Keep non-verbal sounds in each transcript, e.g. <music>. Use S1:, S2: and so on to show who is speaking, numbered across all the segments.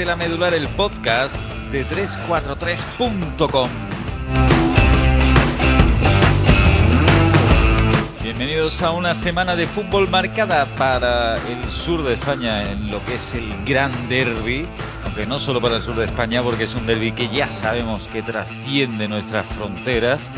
S1: Desde la Medular, el podcast de 343.com. Bienvenidos a una semana de fútbol marcada para el sur de España en lo que es el gran derby, aunque no solo para el sur de España porque es un derby que ya sabemos que trasciende nuestras fronteras,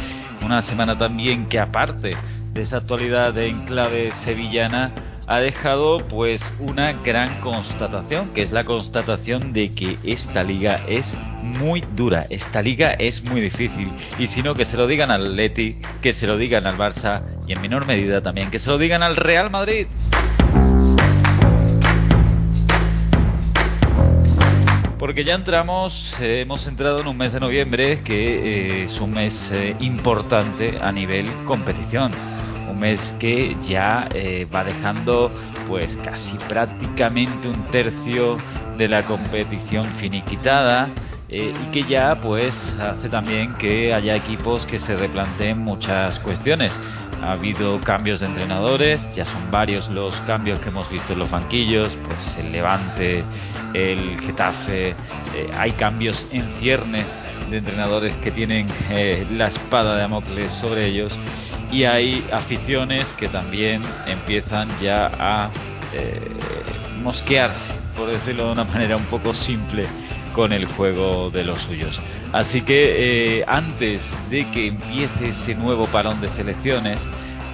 S1: una semana también que aparte de esa actualidad en clave sevillana ha dejado pues una gran constatación, que es la constatación de que esta liga es muy dura, esta liga es muy difícil. Y si no que se lo digan al Leti, que se lo digan al Barça y en menor medida también que se lo digan al Real Madrid. Porque ya entramos, eh, hemos entrado en un mes de noviembre que eh, es un mes eh, importante a nivel competición mes que ya eh, va dejando pues casi prácticamente un tercio de la competición finiquitada eh, y que ya pues hace también que haya equipos que se replanteen muchas cuestiones. Ha habido cambios de entrenadores, ya son varios los cambios que hemos visto en los banquillos, pues el Levante, el Getafe, eh, hay cambios en ciernes de entrenadores que tienen la espada de Amocles sobre ellos y hay aficiones que también empiezan ya a eh, mosquearse, por decirlo de una manera un poco simple, con el juego de los suyos. Así que eh, antes de que empiece ese nuevo parón de selecciones,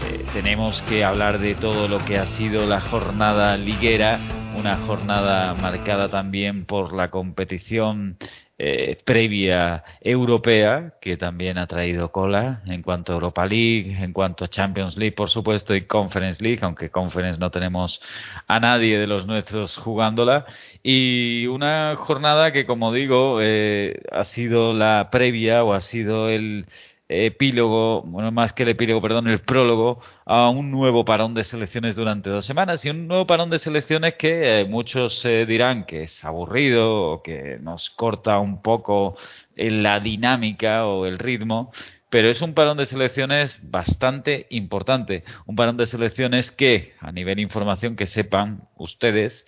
S1: eh, tenemos que hablar de todo lo que ha sido la jornada liguera, una jornada marcada también por la competición eh, previa europea, que también ha traído cola en cuanto a Europa League, en cuanto a Champions League, por supuesto, y Conference League, aunque Conference no tenemos a nadie de los nuestros jugándola. Y una jornada que, como digo, eh, ha sido la previa o ha sido el epílogo, bueno, más que el epílogo, perdón, el prólogo a un nuevo parón de selecciones durante dos semanas. Y un nuevo parón de selecciones que eh, muchos eh, dirán que es aburrido o que nos corta un poco la dinámica o el ritmo, pero es un parón de selecciones bastante importante, un parón de selecciones que, a nivel información, que sepan ustedes,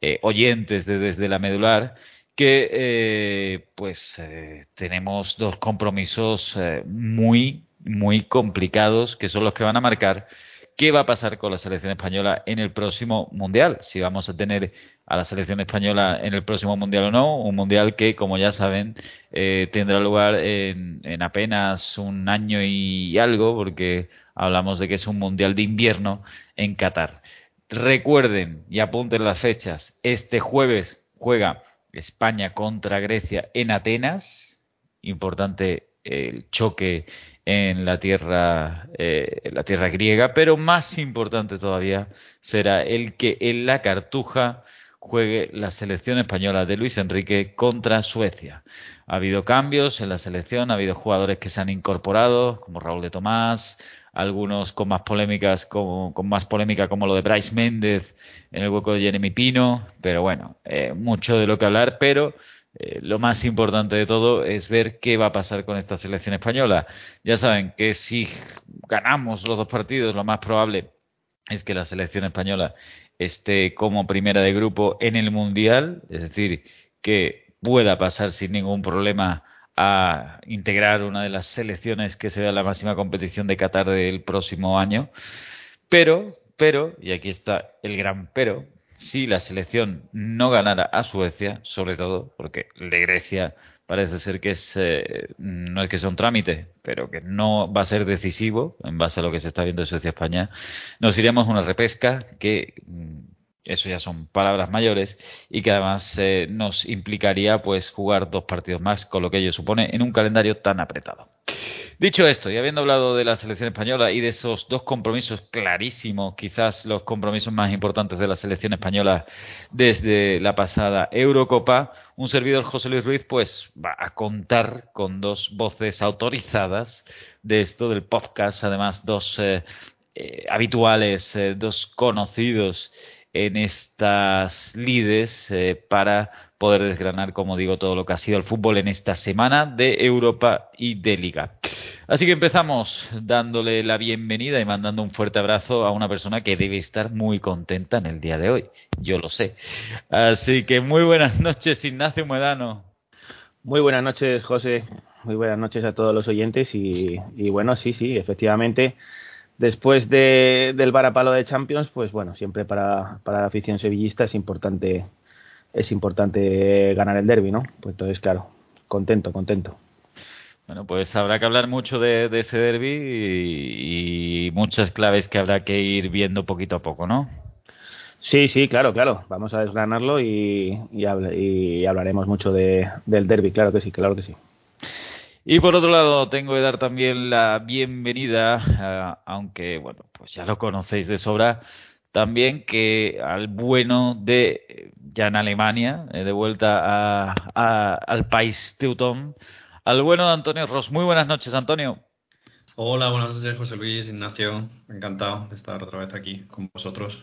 S1: eh, oyentes de desde la medular, que eh, pues eh, tenemos dos compromisos eh, muy muy complicados que son los que van a marcar qué va a pasar con la selección española en el próximo mundial si vamos a tener a la selección española en el próximo mundial o no un mundial que como ya saben tendrá lugar en, en apenas un año y algo porque hablamos de que es un mundial de invierno en Qatar. Recuerden y apunten las fechas. Este jueves juega España contra Grecia en Atenas, importante el choque en la tierra, eh, la tierra griega, pero más importante todavía será el que en la Cartuja juegue la selección española de Luis Enrique contra Suecia. Ha habido cambios en la selección, ha habido jugadores que se han incorporado, como Raúl de Tomás, algunos con más polémicas, con, más polémica como lo de Bryce Méndez en el hueco de Jeremy Pino, pero bueno, eh, mucho de lo que hablar, pero eh, lo más importante de todo es ver qué va a pasar con esta selección española. Ya saben que si ganamos los dos partidos, lo más probable es que la selección española esté como primera de grupo en el Mundial, es decir, que pueda pasar sin ningún problema a integrar una de las selecciones que será la máxima competición de Qatar del próximo año. Pero, pero, y aquí está el gran pero, si la selección no ganara a Suecia, sobre todo porque de Grecia parece ser que es, eh, no es que sea un trámite, pero que no va a ser decisivo en base a lo que se está viendo en Suecia-España, nos iríamos a una repesca que mm, eso ya son palabras mayores y que además eh, nos implicaría pues jugar dos partidos más con lo que ello supone en un calendario tan apretado. Dicho esto, y habiendo hablado de la selección española y de esos dos compromisos clarísimos, quizás los compromisos más importantes de la selección española desde la pasada Eurocopa, un servidor José Luis Ruiz pues va a contar con dos voces autorizadas de esto del podcast, además dos eh, eh, habituales, dos conocidos en estas lides eh, para poder desgranar, como digo, todo lo que ha sido el fútbol en esta semana de Europa y de Liga. Así que empezamos dándole la bienvenida y mandando un fuerte abrazo a una persona que debe estar muy contenta en el día de hoy. Yo lo sé. Así que muy buenas <laughs> noches, Ignacio Medano.
S2: Muy buenas noches, José. Muy buenas noches a todos los oyentes. Y, bueno, sí, sí, efectivamente, después de, del varapalo de Champions, pues bueno, siempre para, para la afición sevillista es importante es importante ganar el derby, ¿no? Pues entonces, claro, contento, contento.
S1: Bueno, pues habrá que hablar mucho de, ese derby y, muchas claves que habrá que ir viendo poquito a poco, ¿no?
S2: Sí, sí, claro, claro. Vamos a desgranarlo y, y, hablaremos mucho de, del derby, claro que sí, claro que sí.
S1: Y por otro lado, tengo que dar también la bienvenida, aunque, bueno, pues ya lo conocéis de sobra, también que al bueno de, ya en Alemania, eh, de vuelta a, al país teutón, al bueno de Antonio Ross. Muy buenas noches, Antonio.
S3: Hola, buenas noches, José Luis, Ignacio. Encantado de estar otra vez aquí con vosotros.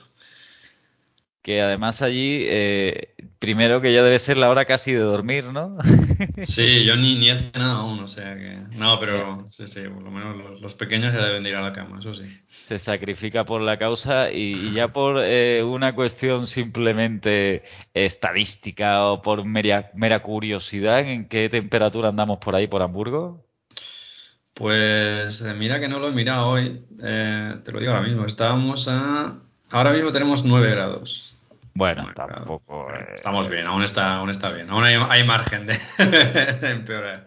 S1: Que además allí, eh, primero que ya debe ser la hora casi de dormir, ¿no? <laughs>
S3: sí, yo ni, ni he cenado aún, o sea que. No, pero sí, sí, por lo menos los, pequeños ya deben ir a la cama, eso sí.
S1: Se sacrifica por la causa y, ya por eh, una cuestión simplemente estadística o por mera, mera curiosidad, ¿en qué temperatura andamos por ahí, por Hamburgo?
S3: Pues eh, mira que no lo he mirado hoy, te lo digo ahora mismo, estábamos a... Ahora mismo tenemos 9 grados.
S1: Bueno, tampoco.
S3: Eh, estamos bien, aún está, aún está bien. Aún hay, margen de, <laughs> empeorar.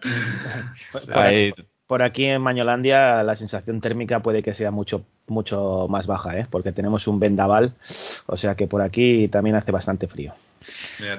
S2: Por, aquí en Mañolandia la sensación térmica puede que sea mucho mucho más baja, ¿eh? porque tenemos un vendaval, o sea que por aquí también hace bastante frío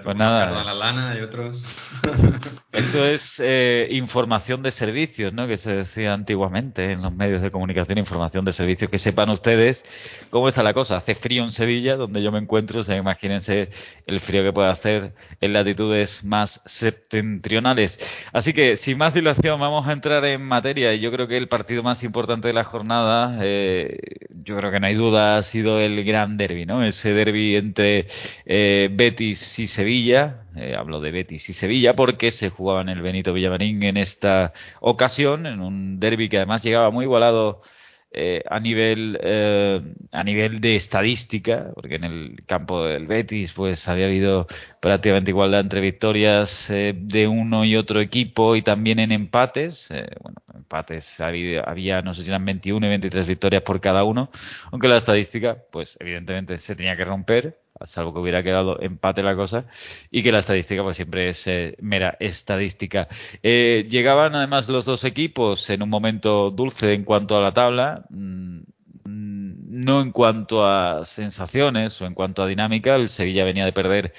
S3: pues nada. La lana y otros. <laughs>
S1: Esto es eh, información de servicios, ¿no? Que se decía antiguamente en los medios de comunicación, información de servicios. Que sepan ustedes cómo está la cosa. Hace frío en Sevilla, donde yo me encuentro. O sea, imagínense el frío que puede hacer en latitudes más septentrionales. Así que, sin más dilación, vamos a entrar en materia. Y yo creo que el partido más importante de la jornada, eh, yo creo que no hay duda, ha sido el gran derby, ¿no? Ese derby entre eh, Betis y Sevilla, eh, hablo de Betis y Sevilla, porque se jugaba en el Benito Villamarín en esta ocasión, en un derby que además llegaba muy igualado eh, a nivel eh, a nivel de estadística, porque en el campo del Betis pues había habido prácticamente igualdad entre victorias de uno y otro equipo y también en empates, bueno, empates había, había no sé si eran 21 y 23 victorias por cada uno, aunque la estadística pues evidentemente se tenía que romper salvo que hubiera quedado empate la cosa, y que la estadística pues siempre es eh, mera estadística. Eh, llegaban además los dos equipos en un momento dulce en cuanto a la tabla, mm, no en cuanto a sensaciones o en cuanto a dinámica, el Sevilla venía de perder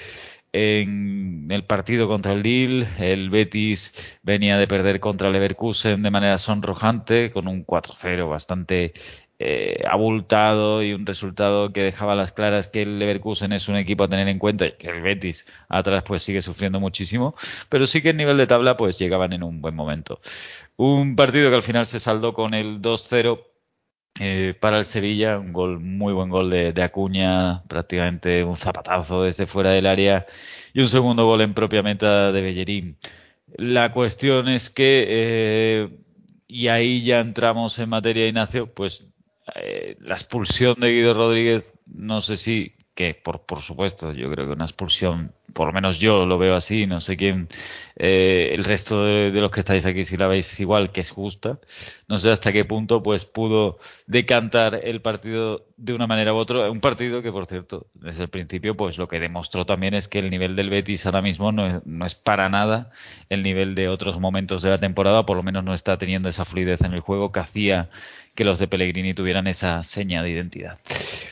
S1: en el partido contra el Lille, el Betis venía de perder contra el Leverkusen de manera sonrojante, con un 4-0 bastante eh, abultado y un resultado que dejaba las claras que el Leverkusen es un equipo a tener en cuenta y que el Betis atrás pues sigue sufriendo muchísimo, pero sí que en nivel de tabla pues llegaban en un buen momento. Un partido que al final se saldó con el 2-0 eh, para el Sevilla, un gol, muy buen gol de, Acuña, prácticamente un zapatazo desde fuera del área y un segundo gol en propia meta de Bellerín. La cuestión es que, eh, y ahí ya entramos en materia, Ignacio, pues eh, la expulsión de Guido Rodríguez, no sé si, que por, por supuesto, yo creo que una expulsión, por lo menos yo lo veo así, no sé quién, eh, el resto de, los que estáis aquí si la veis igual, que es justa, no sé hasta qué punto pues pudo decantar el partido de una manera u otra, un partido que por cierto, desde el principio pues lo que demostró también es que el nivel del Betis ahora mismo no es, no es para nada el nivel de otros momentos de la temporada, por lo menos no está teniendo esa fluidez en el juego que hacía que los de Pellegrini tuvieran esa seña de identidad.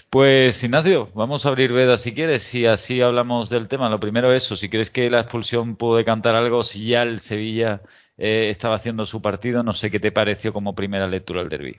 S1: Pues Ignacio, vamos a abrir veda si quieres y así hablamos del tema. Lo primero eso, si crees que la expulsión pudo cantar algo, si ya el Sevilla eh, estaba haciendo su partido, no sé qué te pareció como primera lectura del derby.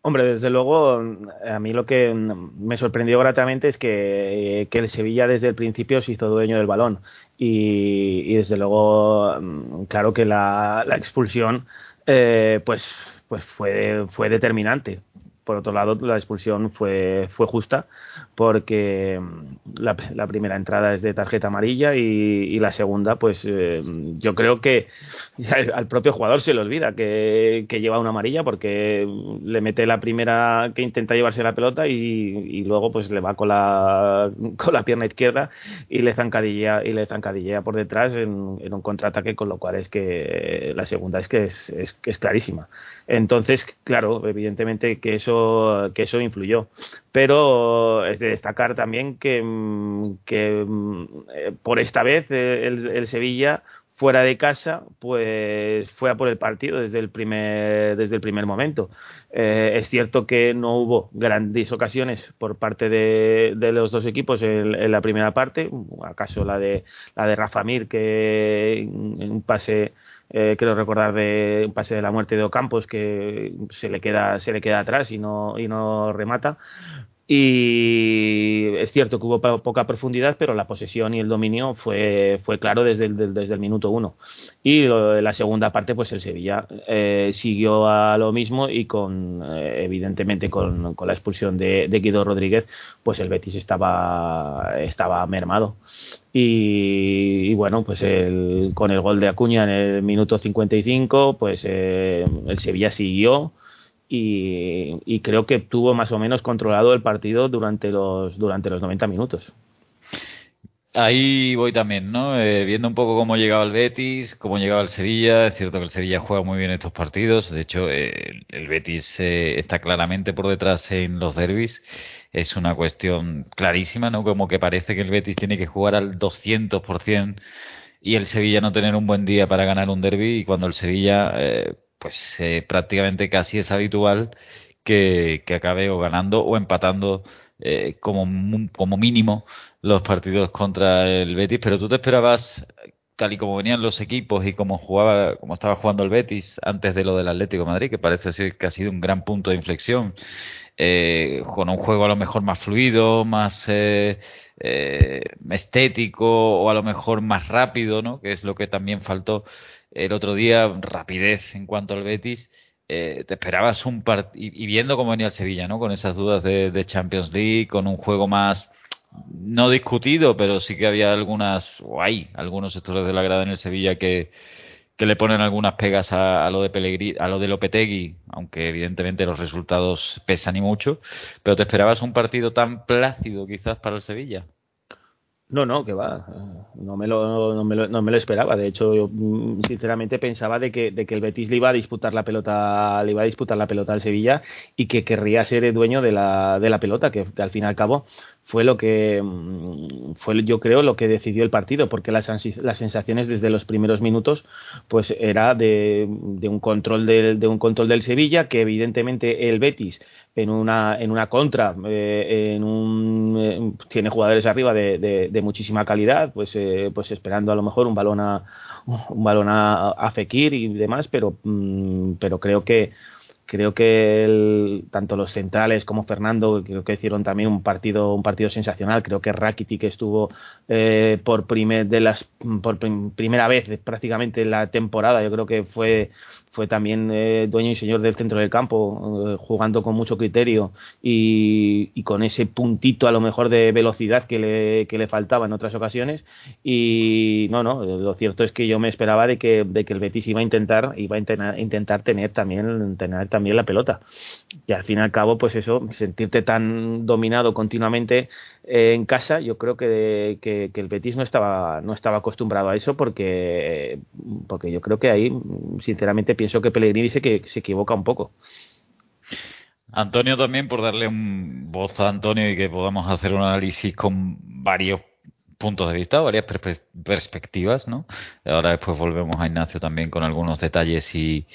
S2: Hombre, desde luego, a mí lo que me sorprendió gratamente es que, el Sevilla desde el principio se hizo dueño del balón. Y, desde luego, mm, claro que la, expulsión, eh, pues pues fue determinante. Por otro lado, la expulsión fue, fue justa porque mm, la, primera entrada es de tarjeta amarilla y, la segunda, pues eh, yo creo que <laughs> al propio jugador se le olvida que, lleva una amarilla porque le mete la primera que intenta llevarse la pelota y, luego pues le va con la, con la pierna izquierda y le zancadillea, y le zancadillea por detrás en, un contraataque, con lo cual es que la segunda es que es, es, es clarísima. Entonces, claro, evidentemente que eso, que eso influyó. Pero es de destacar también que, eh, por esta vez eh, el, Sevilla fuera de casa, pues fue a por el partido desde el primer, desde el primer momento. Eh, es cierto que no hubo grandes ocasiones por parte de, de los dos equipos en, la primera parte, acaso la de la de Rafa Mir que en un pase eh, quiero recordar de un pase de la muerte de Ocampos que se le queda, se le queda atrás y no, y no remata. Y es cierto que hubo poca profundidad, pero la posesión y el dominio fue, fue claro desde el, minuto uno. Y la segunda parte, pues el Sevilla eh, siguió a lo mismo y con, eh, evidentemente, con, la expulsión de, Guido Rodríguez, pues el Betis estaba, estaba mermado. Y, bueno, pues el, con el gol de Acuña en el minuto 55, pues eh, el Sevilla siguió y, creo que tuvo más o menos controlado el partido durante los, durante los 90 minutos.
S1: Ahí voy también, ¿no? Eh, viendo un poco cómo llegaba el Betis, cómo llegaba el Sevilla. Es cierto que el Sevilla juega muy bien estos partidos. De hecho, eh, el Betis eh, está claramente por detrás en los derbis. Es una cuestión clarísima, ¿no? Como que parece que el Betis tiene que jugar al 200% y el Sevilla no tener un buen día para ganar un derby. Y cuando el Sevilla pues eh, prácticamente casi es habitual que, acabe o ganando o empatando eh, como, como mínimo los partidos contra el Betis, pero tú te esperabas tal y como venían los equipos y como jugaba, como estaba jugando el Betis antes de lo del Atlético de Madrid, que parece ser que ha sido un gran punto de inflexión, eh, con un juego a lo mejor más fluido, más estético o a lo mejor más rápido, ¿no? Que es lo que también faltó el otro día, rapidez en cuanto al Betis. Eh, te esperabas un partido, y, viendo cómo venía el Sevilla, ¿no? Con esas dudas de, Champions League, con un juego más no discutido, pero sí que había algunas, o hay algunos sectores de la grada en el Sevilla que, que le ponen algunas pegas a, lo de Pellegrini, a lo de Lopetegui, aunque evidentemente los resultados pesan y mucho, pero te esperabas un partido tan plácido quizás para el Sevilla.
S2: No, no, que va. No me lo, no me lo, no me lo esperaba. De hecho, yo mm, sinceramente pensaba de que, de que el Betis le iba a disputar la pelota, le iba a disputar la pelota al Sevilla y que querría ser el dueño de la, de la pelota, que, al fin y al cabo fue lo que mm, fue yo creo lo que decidió el partido porque las, las sensaciones desde los primeros minutos pues era de, de un control del, de un control del Sevilla que evidentemente el Betis en una, en una contra, eh, en un, eh, tiene jugadores arriba de, de, muchísima calidad, pues, eh, pues esperando a lo mejor un balón a, un balón a, Fekir y demás, pero, mm, pero creo que creo que el, tanto los centrales como Fernando creo que hicieron también un partido un partido sensacional. Creo que Rakitic estuvo eh, por primer de las por primera vez prácticamente en la temporada. Yo creo que fue fue también eh, dueño y señor del centro del campo, eh, jugando con mucho criterio y, con ese puntito a lo mejor de velocidad que le, que le faltaba en otras ocasiones. Y no, no, lo cierto es que yo me esperaba de que, de que el Betis iba a intentar, iba a intentar, tener también, tener también la pelota. Y al fin y al cabo, pues eso, sentirte tan dominado continuamente eh, en casa, yo creo que, que, el Betis no estaba, no estaba acostumbrado a eso porque, porque yo creo que ahí, sinceramente, pienso que Pellegrini dice que se equivoca un poco.
S1: Antonio también, por darle un voz a Antonio y que podamos hacer un análisis con varios puntos de vista, varias perspectivas, ¿no? Ahora después volvemos a Ignacio también con algunos detalles y,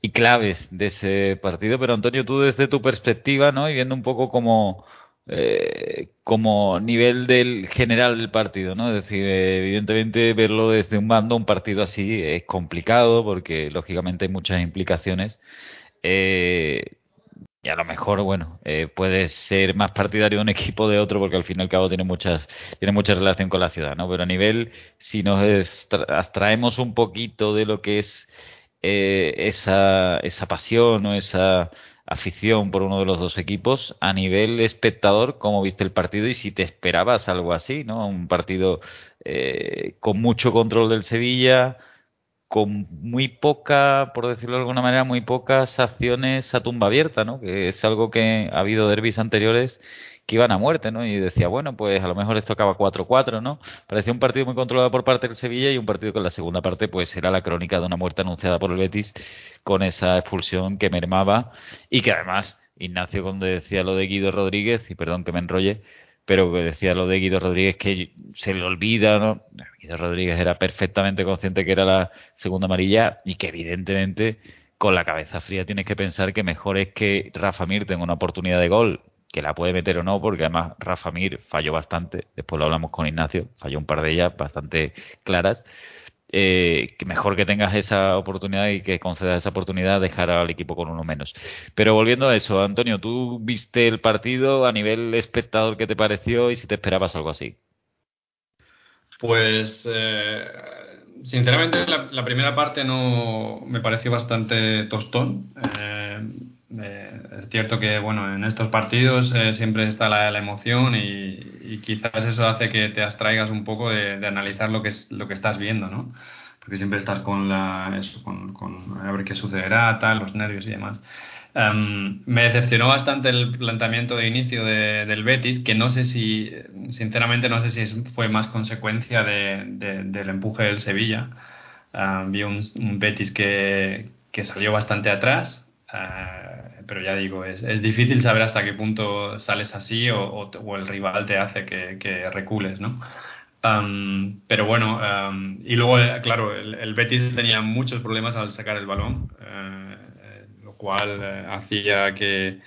S1: y, claves de ese partido. Pero Antonio, tú desde tu perspectiva, ¿no? Y viendo un poco como, eh, como nivel del general del partido, ¿no? Es decir, evidentemente verlo desde un bando, un partido así, es complicado porque lógicamente hay muchas implicaciones. Eh, y a lo mejor, bueno, eh, puedes ser más partidario de un equipo de otro porque al fin y al cabo tiene muchas, tiene mucha relación con la ciudad, ¿no? Pero a nivel, si nos abstraemos un poquito de lo que es eh, esa, esa pasión o esa afición por uno de los dos equipos. A nivel espectador, ¿cómo viste el partido y si te esperabas algo así, ¿no? Un partido eh, con mucho control del Sevilla, con muy poca, por decirlo de alguna manera, muy pocas acciones a tumba abierta, ¿no? Que es algo que ha habido derbis anteriores que iban a muerte, ¿no? Y decía, bueno, pues a lo mejor esto acaba 4-4, ¿no? Parecía un partido muy controlado por parte del Sevilla y un partido que en la segunda parte pues era la crónica de una muerte anunciada por el Betis con esa expulsión que mermaba y que además Ignacio cuando decía lo de Guido Rodríguez, y perdón que me enrolle, pero decía lo de Guido Rodríguez que se le olvida, ¿no? Guido Rodríguez era perfectamente consciente que era la segunda amarilla y que evidentemente con la cabeza fría tienes que pensar que mejor es que Rafa Mir tenga una oportunidad de gol que la puede meter o no, porque además Rafa Mir falló bastante, después lo hablamos con Ignacio, falló un par de ellas bastante claras. Eh, que mejor que tengas esa oportunidad y que concedas esa oportunidad dejar al equipo con uno menos. Pero volviendo a eso, Antonio, ¿tú viste el partido a nivel espectador qué te pareció y si te esperabas algo así?
S3: Pues eh, sinceramente la, primera parte no me pareció bastante tostón. Eh, eh, es cierto que bueno en estos partidos eh, siempre está la, emoción y, quizás eso hace que te abstraigas un poco de, analizar lo que es lo que estás viendo no porque siempre estás con la con, a ver qué sucederá tal los nervios y demás. Em, me decepcionó bastante el planteamiento de inicio del Betis que no sé si sinceramente no sé si fue más consecuencia del empuje del Sevilla. Em, vi un, Betis que, que salió bastante atrás. Eh, pero ya digo, es, es, difícil saber hasta qué punto sales así o, o, el rival te hace que, que recules, ¿no? pero bueno, y luego, eh, claro, el, Betis tenía muchos problemas al sacar el balón, eh, lo cual hacía que,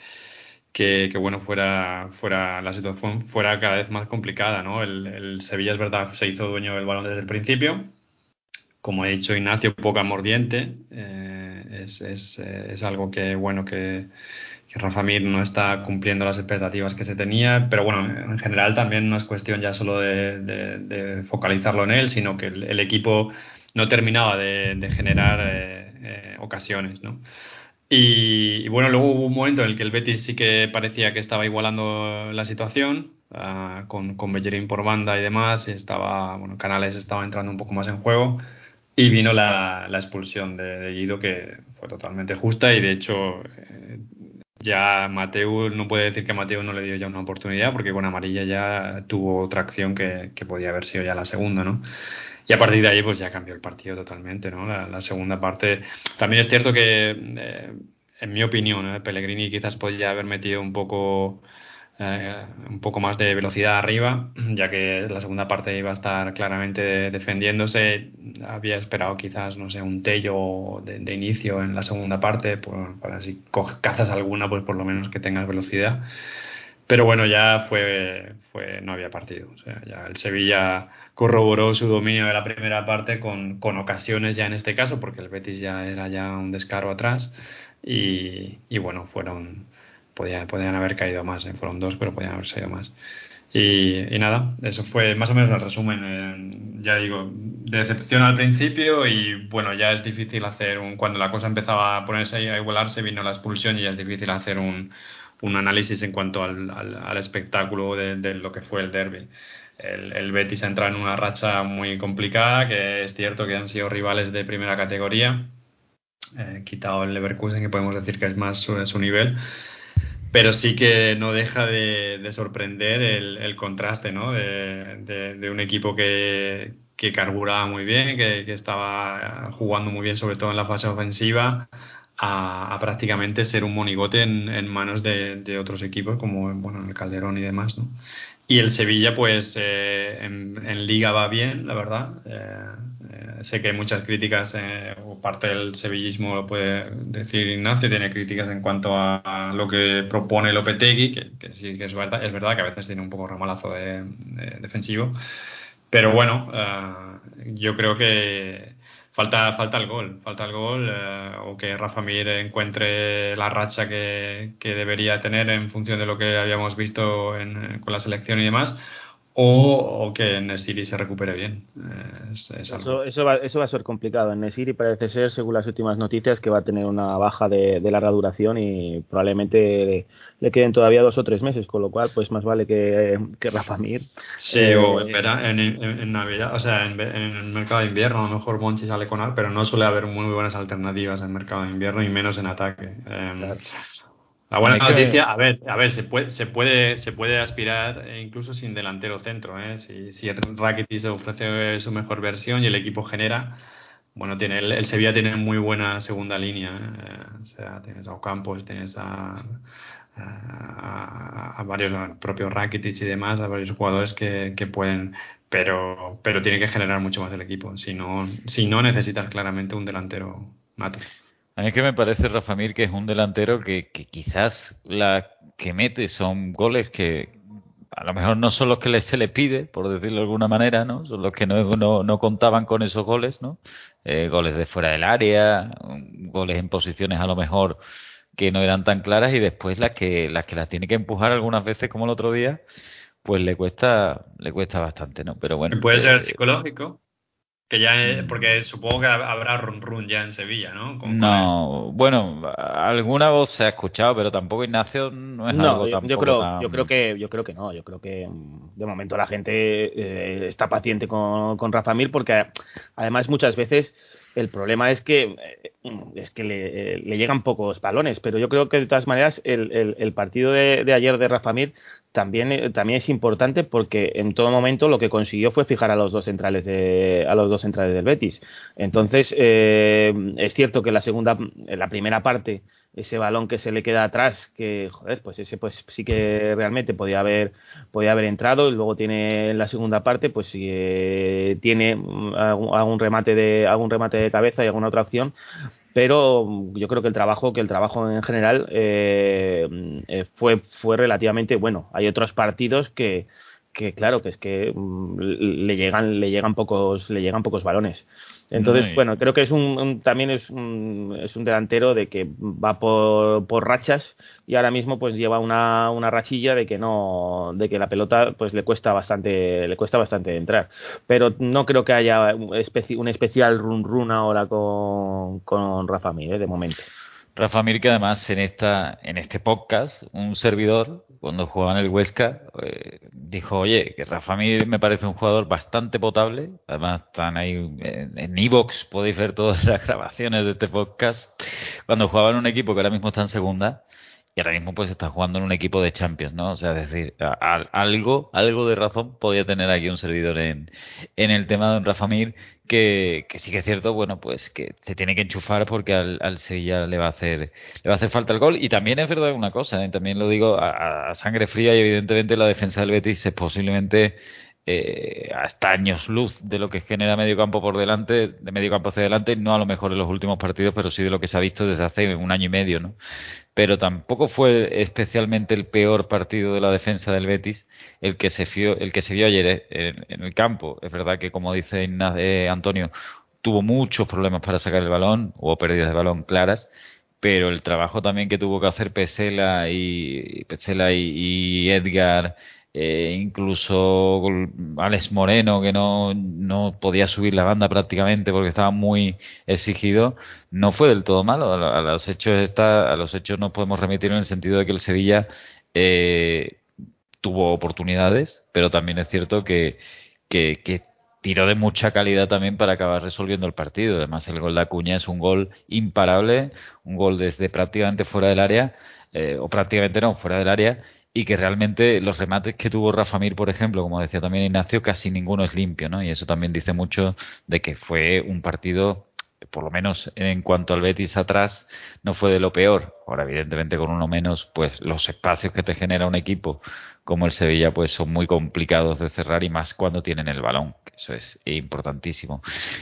S3: que, bueno, fuera, fuera la situación fuera cada vez más complicada, ¿no? El, el Sevilla, es verdad, se hizo dueño del balón desde el principio, como ha dicho Ignacio, poca mordiente. Es, es, eh, es, algo que, bueno, que, que, Rafa Mir no está cumpliendo las expectativas que se tenía, pero bueno, en general también no es cuestión ya solo de, focalizarlo en él, sino que el, equipo no terminaba de, generar eh, ocasiones, ¿no? Y, bueno, luego hubo un momento en el que el Betis sí que parecía que estaba igualando la situación, ah, con, con Bellerín por banda y demás, y estaba, bueno, Canales estaba entrando un poco más en juego. Y vino la, la expulsión de, Guido, que fue totalmente justa y de hecho eh, ya Mateo, no puede decir que Mateo no le dio ya una oportunidad porque con amarilla ya tuvo otra acción que, que podía haber sido ya la segunda, ¿no? Y a partir de ahí pues ya cambió el partido totalmente, ¿no? La, segunda parte, también es cierto que, eh, en mi opinión, ¿eh? Pellegrini quizás podía haber metido un poco eh, un poco más de velocidad arriba, <clears throat> ya que la segunda parte iba a estar claramente defendiéndose. Había esperado quizás, no sé, un tello de, inicio en la segunda parte, para si cazas alguna, pues por lo menos que tengas velocidad. Pero bueno, ya fue, fue no había partido. O sea, ya el Sevilla corroboró su dominio de la primera parte con, con ocasiones ya en este caso, porque el Betis ya era ya un descaro atrás. Y, y bueno, fueron, podían, haber caído más, ¿eh? fueron dos, pero podían haber sido más. Y, nada, eso fue más o menos el resumen. ya digo, decepción al principio y bueno, ya es difícil hacer un. Cuando la cosa empezaba a ponerse a igualarse, vino la expulsión y ya es difícil hacer un, un análisis en cuanto al, al, espectáculo de, lo que fue el derby. El, el Betis entra en una racha muy complicada, que es cierto que han sido rivales de primera categoría, eh, quitado el Leverkusen, que podemos decir que es más su, su nivel pero sí que no deja de, sorprender el, contraste ¿no? de, un equipo que, que carburaba muy bien, que, estaba jugando muy bien, sobre todo en la fase ofensiva, a, prácticamente ser un monigote en, manos de, otros equipos como bueno, el Calderón y demás. ¿no? Y el Sevilla, pues eh, en, liga va bien, la verdad. Eh, eh, sé que hay muchas críticas, o parte del sevillismo lo puede decir Ignacio, tiene críticas en cuanto a, lo que propone Lopetegui, que, que sí que es verdad, es verdad que a veces tiene un poco ramalazo de, defensivo. Pero bueno, yo creo que falta, falta el gol, falta el gol, eh, o que Rafa Mir encuentre la racha que, que, debería tener en función de lo que habíamos visto en, con la selección y demás, o, que Nesiri se recupere bien. Eh,
S2: eso, eso, va, eso, va, a ser complicado. En Nesiri parece ser, según las últimas noticias, que va a tener una baja de, larga duración y probablemente le, queden todavía dos o tres meses, con lo cual pues más vale que, que Rafa Mir.
S3: Sí, o eh, en, en, Navidad, o sea, en, el mercado de invierno, a lo mejor Monchi sale con él, pero no suele haber muy buenas alternativas en el mercado de invierno y menos en ataque. Em, la buena noticia, a ver, a ver, se puede, se puede, se puede aspirar incluso sin delantero centro, ¿eh? Si, si Rakitic ofrece su mejor versión y el equipo genera, bueno, tiene el, Sevilla tiene muy buena segunda línea, ¿eh? o sea, tienes a Ocampos, tienes a, a, varios, propios Rakitic y demás, a varios jugadores que, que pueden, pero, pero tiene que generar mucho más el equipo, si no, si no necesitas claramente un delantero nato.
S1: A mí es que me parece Rafa Mir que es un delantero que, quizás la que mete son goles que a lo mejor no son los que se le pide, por decirlo de alguna manera, ¿no? Son los que no, no, contaban con esos goles, ¿no? Eh, goles de fuera del área, goles en posiciones a lo mejor que no eran tan claras y después las que las que las tiene que empujar algunas veces como el otro día, pues le cuesta le cuesta bastante, ¿no? Pero bueno.
S3: Puede ser eh, psicológico. Que ya mm. porque supongo que habrá run run ya en Sevilla, ¿no?
S1: no, bueno, alguna voz se ha escuchado, pero tampoco Ignacio no es algo
S2: yo, yo creo, yo creo que yo creo que no, yo creo que mm, de momento la gente eh, está paciente con, con Rafa Mir porque además muchas veces el problema es que, eh, es que le, le, llegan pocos balones, pero yo creo que de todas maneras el, el, el partido de, de, ayer de Rafa Mir también, eh, también es importante porque en todo momento lo que consiguió fue fijar a los dos centrales de, a los dos centrales del Betis. Entonces, eh, es cierto que la segunda, la primera parte ese balón que se le queda atrás, que joder, pues ese pues sí que realmente podía haber, podía haber entrado, y luego tiene en la segunda parte, pues si eh, tiene algún, remate de, algún remate de cabeza y alguna otra opción, pero yo creo que el trabajo, que el trabajo en general eh, eh, fue, fue relativamente bueno. Hay otros partidos que, que claro, que es que mm, le llegan, le llegan pocos, le llegan pocos balones. Entonces, bueno, creo que es un, también es un, es un delantero de que va por, por rachas y ahora mismo pues lleva una, una rachilla de que no, de que la pelota pues le cuesta bastante, le cuesta bastante entrar. Pero no creo que haya un, especial run run ahora con, con Rafa Mir, ¿eh? de momento.
S1: Rafa Mir, que además en esta en este podcast, un servidor, cuando jugaba en el Huesca, eh, dijo, oye, que Rafa Mir me parece un jugador bastante potable. Además, están ahí en Evox, podéis ver todas las <laughs> grabaciones de este podcast. Cuando jugaba en un equipo que ahora mismo está en segunda, y ahora mismo pues está jugando en un equipo de Champions, ¿no? O sea, es decir, algo, algo de razón podía tener aquí un servidor en, en el tema de un Rafa Mir que, que sí que es cierto, bueno, pues que se tiene que enchufar porque al, al Sevilla le va a hacer, le va a hacer falta el gol. Y también es verdad una cosa, ¿eh? también lo digo a, a, sangre fría y evidentemente la defensa del Betis es posiblemente eh, hasta años luz de lo que genera medio campo por delante, de medio campo hacia adelante, no a lo mejor en los últimos partidos, pero sí de lo que se ha visto desde hace un año y medio, ¿no? Pero tampoco fue especialmente el peor partido de la defensa del Betis el que se, vio, el que se vio ayer eh, en, el campo. Es verdad que, como dice eh, Antonio, tuvo muchos problemas para sacar el balón, hubo pérdidas de balón claras, pero el trabajo también que tuvo que hacer Pesela y Pesela y Edgar eh, incluso Alex Moreno, que no, no podía subir la banda prácticamente porque estaba muy exigido, no fue del todo malo. A, los hechos está, a los hechos nos podemos remitir en el sentido de que el Sevilla eh, tuvo oportunidades, pero también es cierto que, que, tiró de mucha calidad también para acabar resolviendo el partido. Además, el gol de Acuña es un gol imparable, un gol desde prácticamente fuera del área, eh, o prácticamente no, fuera del área, y que realmente los remates que tuvo Rafa Mir, por ejemplo, como decía también Ignacio, casi ninguno es limpio, ¿no? Y eso también dice mucho de que fue un partido, por lo menos en cuanto al Betis atrás, no fue de lo peor. Ahora, evidentemente, con uno menos, pues los espacios que te genera un equipo como el Sevilla, pues son muy complicados de cerrar y más cuando tienen el balón. Eso es importantísimo.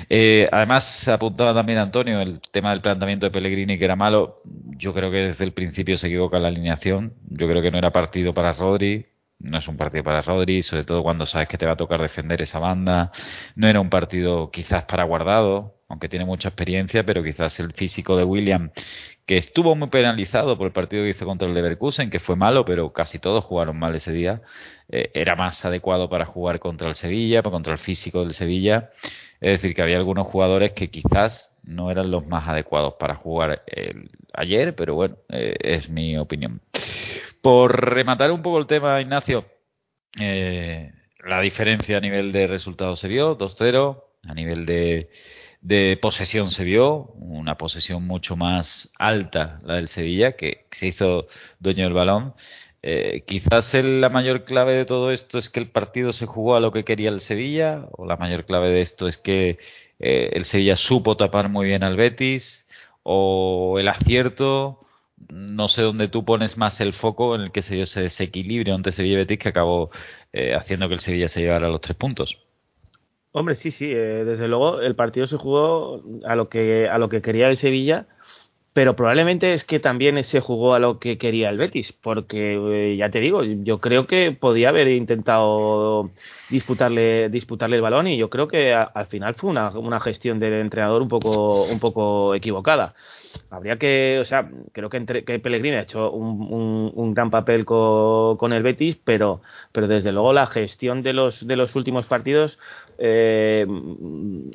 S1: Eh, además, apuntaba también Antonio el tema del planteamiento de Pellegrini, que era malo. Yo creo que desde el principio se equivoca la alineación. Yo creo que no era partido para Rodri. No es un partido para Rodri, sobre todo cuando sabes que te va a tocar defender esa banda. No era un partido quizás para guardado, aunque tiene mucha experiencia, pero quizás el físico de William, que estuvo muy penalizado por el partido que hizo contra el Leverkusen, que fue malo, pero casi todos jugaron mal ese día, eh, era más adecuado para jugar contra el Sevilla, contra el físico del Sevilla. Es decir, que había algunos jugadores que quizás no eran los más adecuados para jugar ayer, pero bueno, eh, es mi opinión. Por rematar un poco el tema, Ignacio, eh, la diferencia a nivel de resultados se vio, 2-0, a nivel de, de, posesión se vio, una posesión mucho más alta la del Sevilla, que se hizo dueño del balón. Eh, quizás la mayor clave de todo esto es que el partido se jugó a lo que quería el Sevilla, o la mayor clave de esto es que eh, el Sevilla supo tapar muy bien al Betis, o el acierto, no sé dónde tú pones más el foco en el que se ese desequilibrio ante Sevilla Betis que acabó eh, haciendo que el Sevilla se llevara los tres puntos.
S2: Hombre, sí, sí, eh, desde luego el partido se jugó a lo que a lo que quería el Sevilla, pero probablemente es que también se jugó a lo que quería el Betis, porque eh, ya te digo, yo creo que podía haber intentado disputarle disputarle el balón y yo creo que al final fue una, una gestión del entrenador un poco un poco equivocada habría que, o sea, creo que, entre, que Pellegrini ha hecho un, un, gran papel con, el Betis, pero, pero desde luego la gestión de los, de los últimos partidos, eh,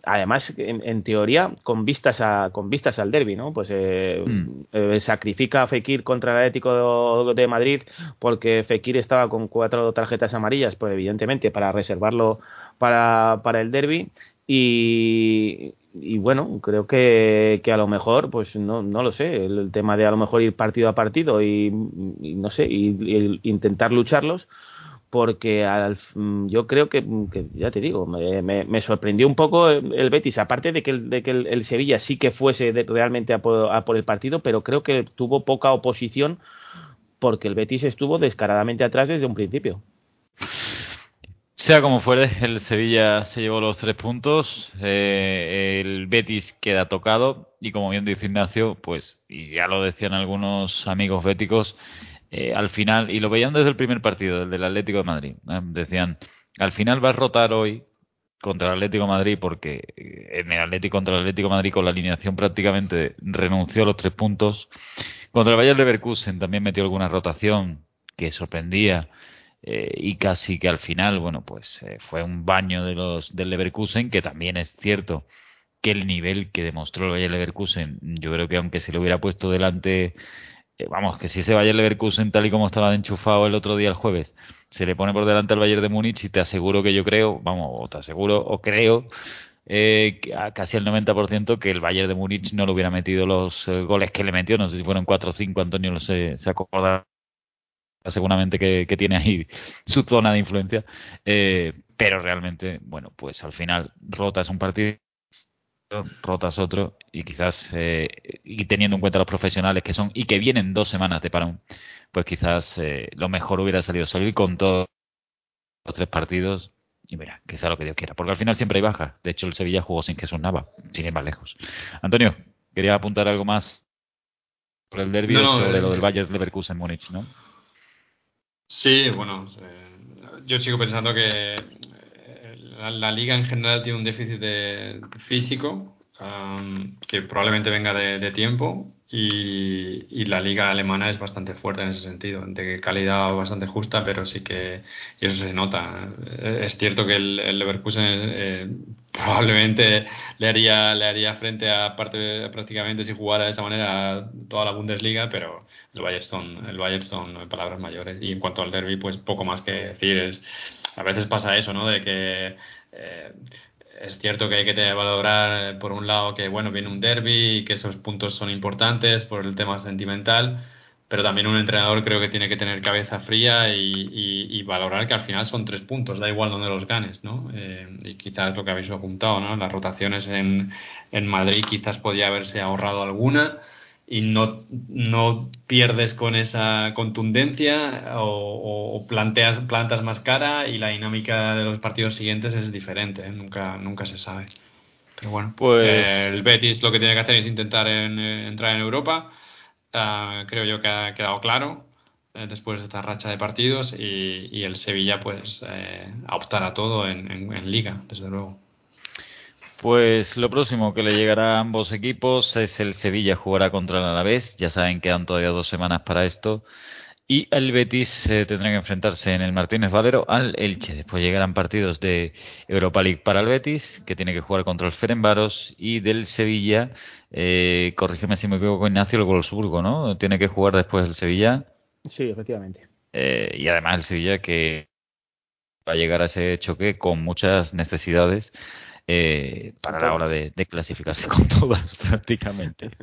S2: además, en, teoría, con vistas, a, con vistas al derby, ¿no? Pues eh, mm. eh, sacrifica a Fekir contra el Atlético de Madrid porque Fekir estaba con cuatro tarjetas amarillas, pues evidentemente para reservarlo para, para el derby y, y bueno, creo que, que, a lo mejor, pues no, no lo sé, el, tema de a lo mejor ir partido a partido y, no sé, y, intentar lucharlos, porque al, yo creo que, ya te digo, me, me, sorprendió un poco el, Betis, aparte de que el, de que el, Sevilla sí que fuese realmente a por, a por el partido, pero creo que tuvo poca oposición porque el Betis estuvo descaradamente atrás desde un principio.
S1: Sea como fuere, el Sevilla se llevó los tres puntos, eh, el Betis queda tocado y como bien dice Ignacio, pues y ya lo decían algunos amigos béticos, eh, al final, y lo veían desde el primer partido, el del Atlético de Madrid, decían, al final va a rotar hoy contra el Atlético de Madrid porque eh, en el Atlético contra el Atlético de Madrid con la alineación prácticamente renunció a los tres puntos. Contra el Bayern Leverkusen también metió alguna rotación que sorprendía eh, y casi que al final, bueno, pues eh, fue un baño de los del Leverkusen, que también es cierto que el nivel que demostró el Bayern Leverkusen, yo creo que aunque se le hubiera puesto delante, eh, vamos, que si ese Bayern Leverkusen tal y como estaba enchufado el otro día el jueves, se le pone por delante al Bayern de Múnich y te aseguro que yo creo, vamos, o te aseguro o creo eh, casi el 90% que el Bayern de Múnich no le hubiera metido los goles que le metió, no sé si fueron 4 o 5, Antonio no sé, se acordará seguramente que, tiene ahí su zona de influencia, eh, pero realmente, bueno, pues al final rotas un partido, rotas otro y quizás, eh, y teniendo en cuenta los profesionales que son y que vienen dos semanas de parón, pues quizás eh, lo mejor hubiera salido salir con todos los tres partidos y mira, que sea lo que Dios quiera, porque al final siempre hay baja. De hecho, el Sevilla jugó sin Jesús Nava, sin ir más lejos. Antonio, quería apuntar algo más por el derbi sobre lo del Bayern Leverkusen Múnich, ¿no?
S3: Sí, bueno, eh, yo sigo pensando que eh, la, liga en general tiene un déficit de físico que probablemente venga de, tiempo y, la liga alemana es bastante fuerte en ese sentido, de calidad bastante justa, pero sí que y eso se nota. Eh, es cierto que el, Leverkusen probablemente le haría le haría frente a parte prácticamente si jugara de esa manera toda la Bundesliga, pero el Bayern son el Bayern son palabras mayores y en cuanto al derby pues poco más que decir es a veces pasa eso, ¿no? De que eh, es cierto que hay que valorar por un lado que bueno viene un derby y que esos puntos son importantes por el tema sentimental pero también un entrenador creo que tiene que tener cabeza fría y, valorar que al final son tres puntos, da igual donde los ganes, ¿no? Eh, y quizás lo que habéis apuntado, ¿no? Las rotaciones en, en Madrid quizás podía haberse ahorrado alguna y no, no pierdes con esa contundencia o, planteas plantas más cara y la dinámica de los partidos siguientes es diferente, ¿eh? nunca, nunca se sabe. Pero bueno, pues el Betis lo que tiene que hacer es intentar en, entrar en Europa Ah, creo yo que ha quedado claro. eh, después de esta racha de partidos y, el Sevilla pues eh, a optar a todo en, en, liga, desde luego.
S1: Pues lo próximo que le llegará a ambos equipos es el Sevilla jugará contra el Alavés. Ya saben, quedan todavía dos semanas para esto. Y el Betis eh, tendrá que enfrentarse en el Martínez Valero al Elche. Después llegarán partidos de Europa League para el Betis, que tiene que jugar contra el Ferenbaros, y del Sevilla, eh, corrígeme si me equivoco, Ignacio, el Wolfsburgo, ¿no? Tiene que jugar después el Sevilla.
S2: Sí, efectivamente.
S1: Eh, y además el Sevilla que va a llegar a ese choque con muchas necesidades eh, para la hora de, clasificarse <laughs> con todas prácticamente. <laughs>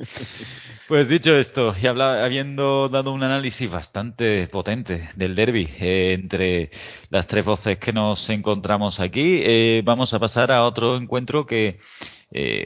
S1: Pues dicho esto, y habiendo dado un análisis bastante potente del derby eh, entre las tres voces que nos encontramos aquí, eh, vamos a pasar a otro encuentro que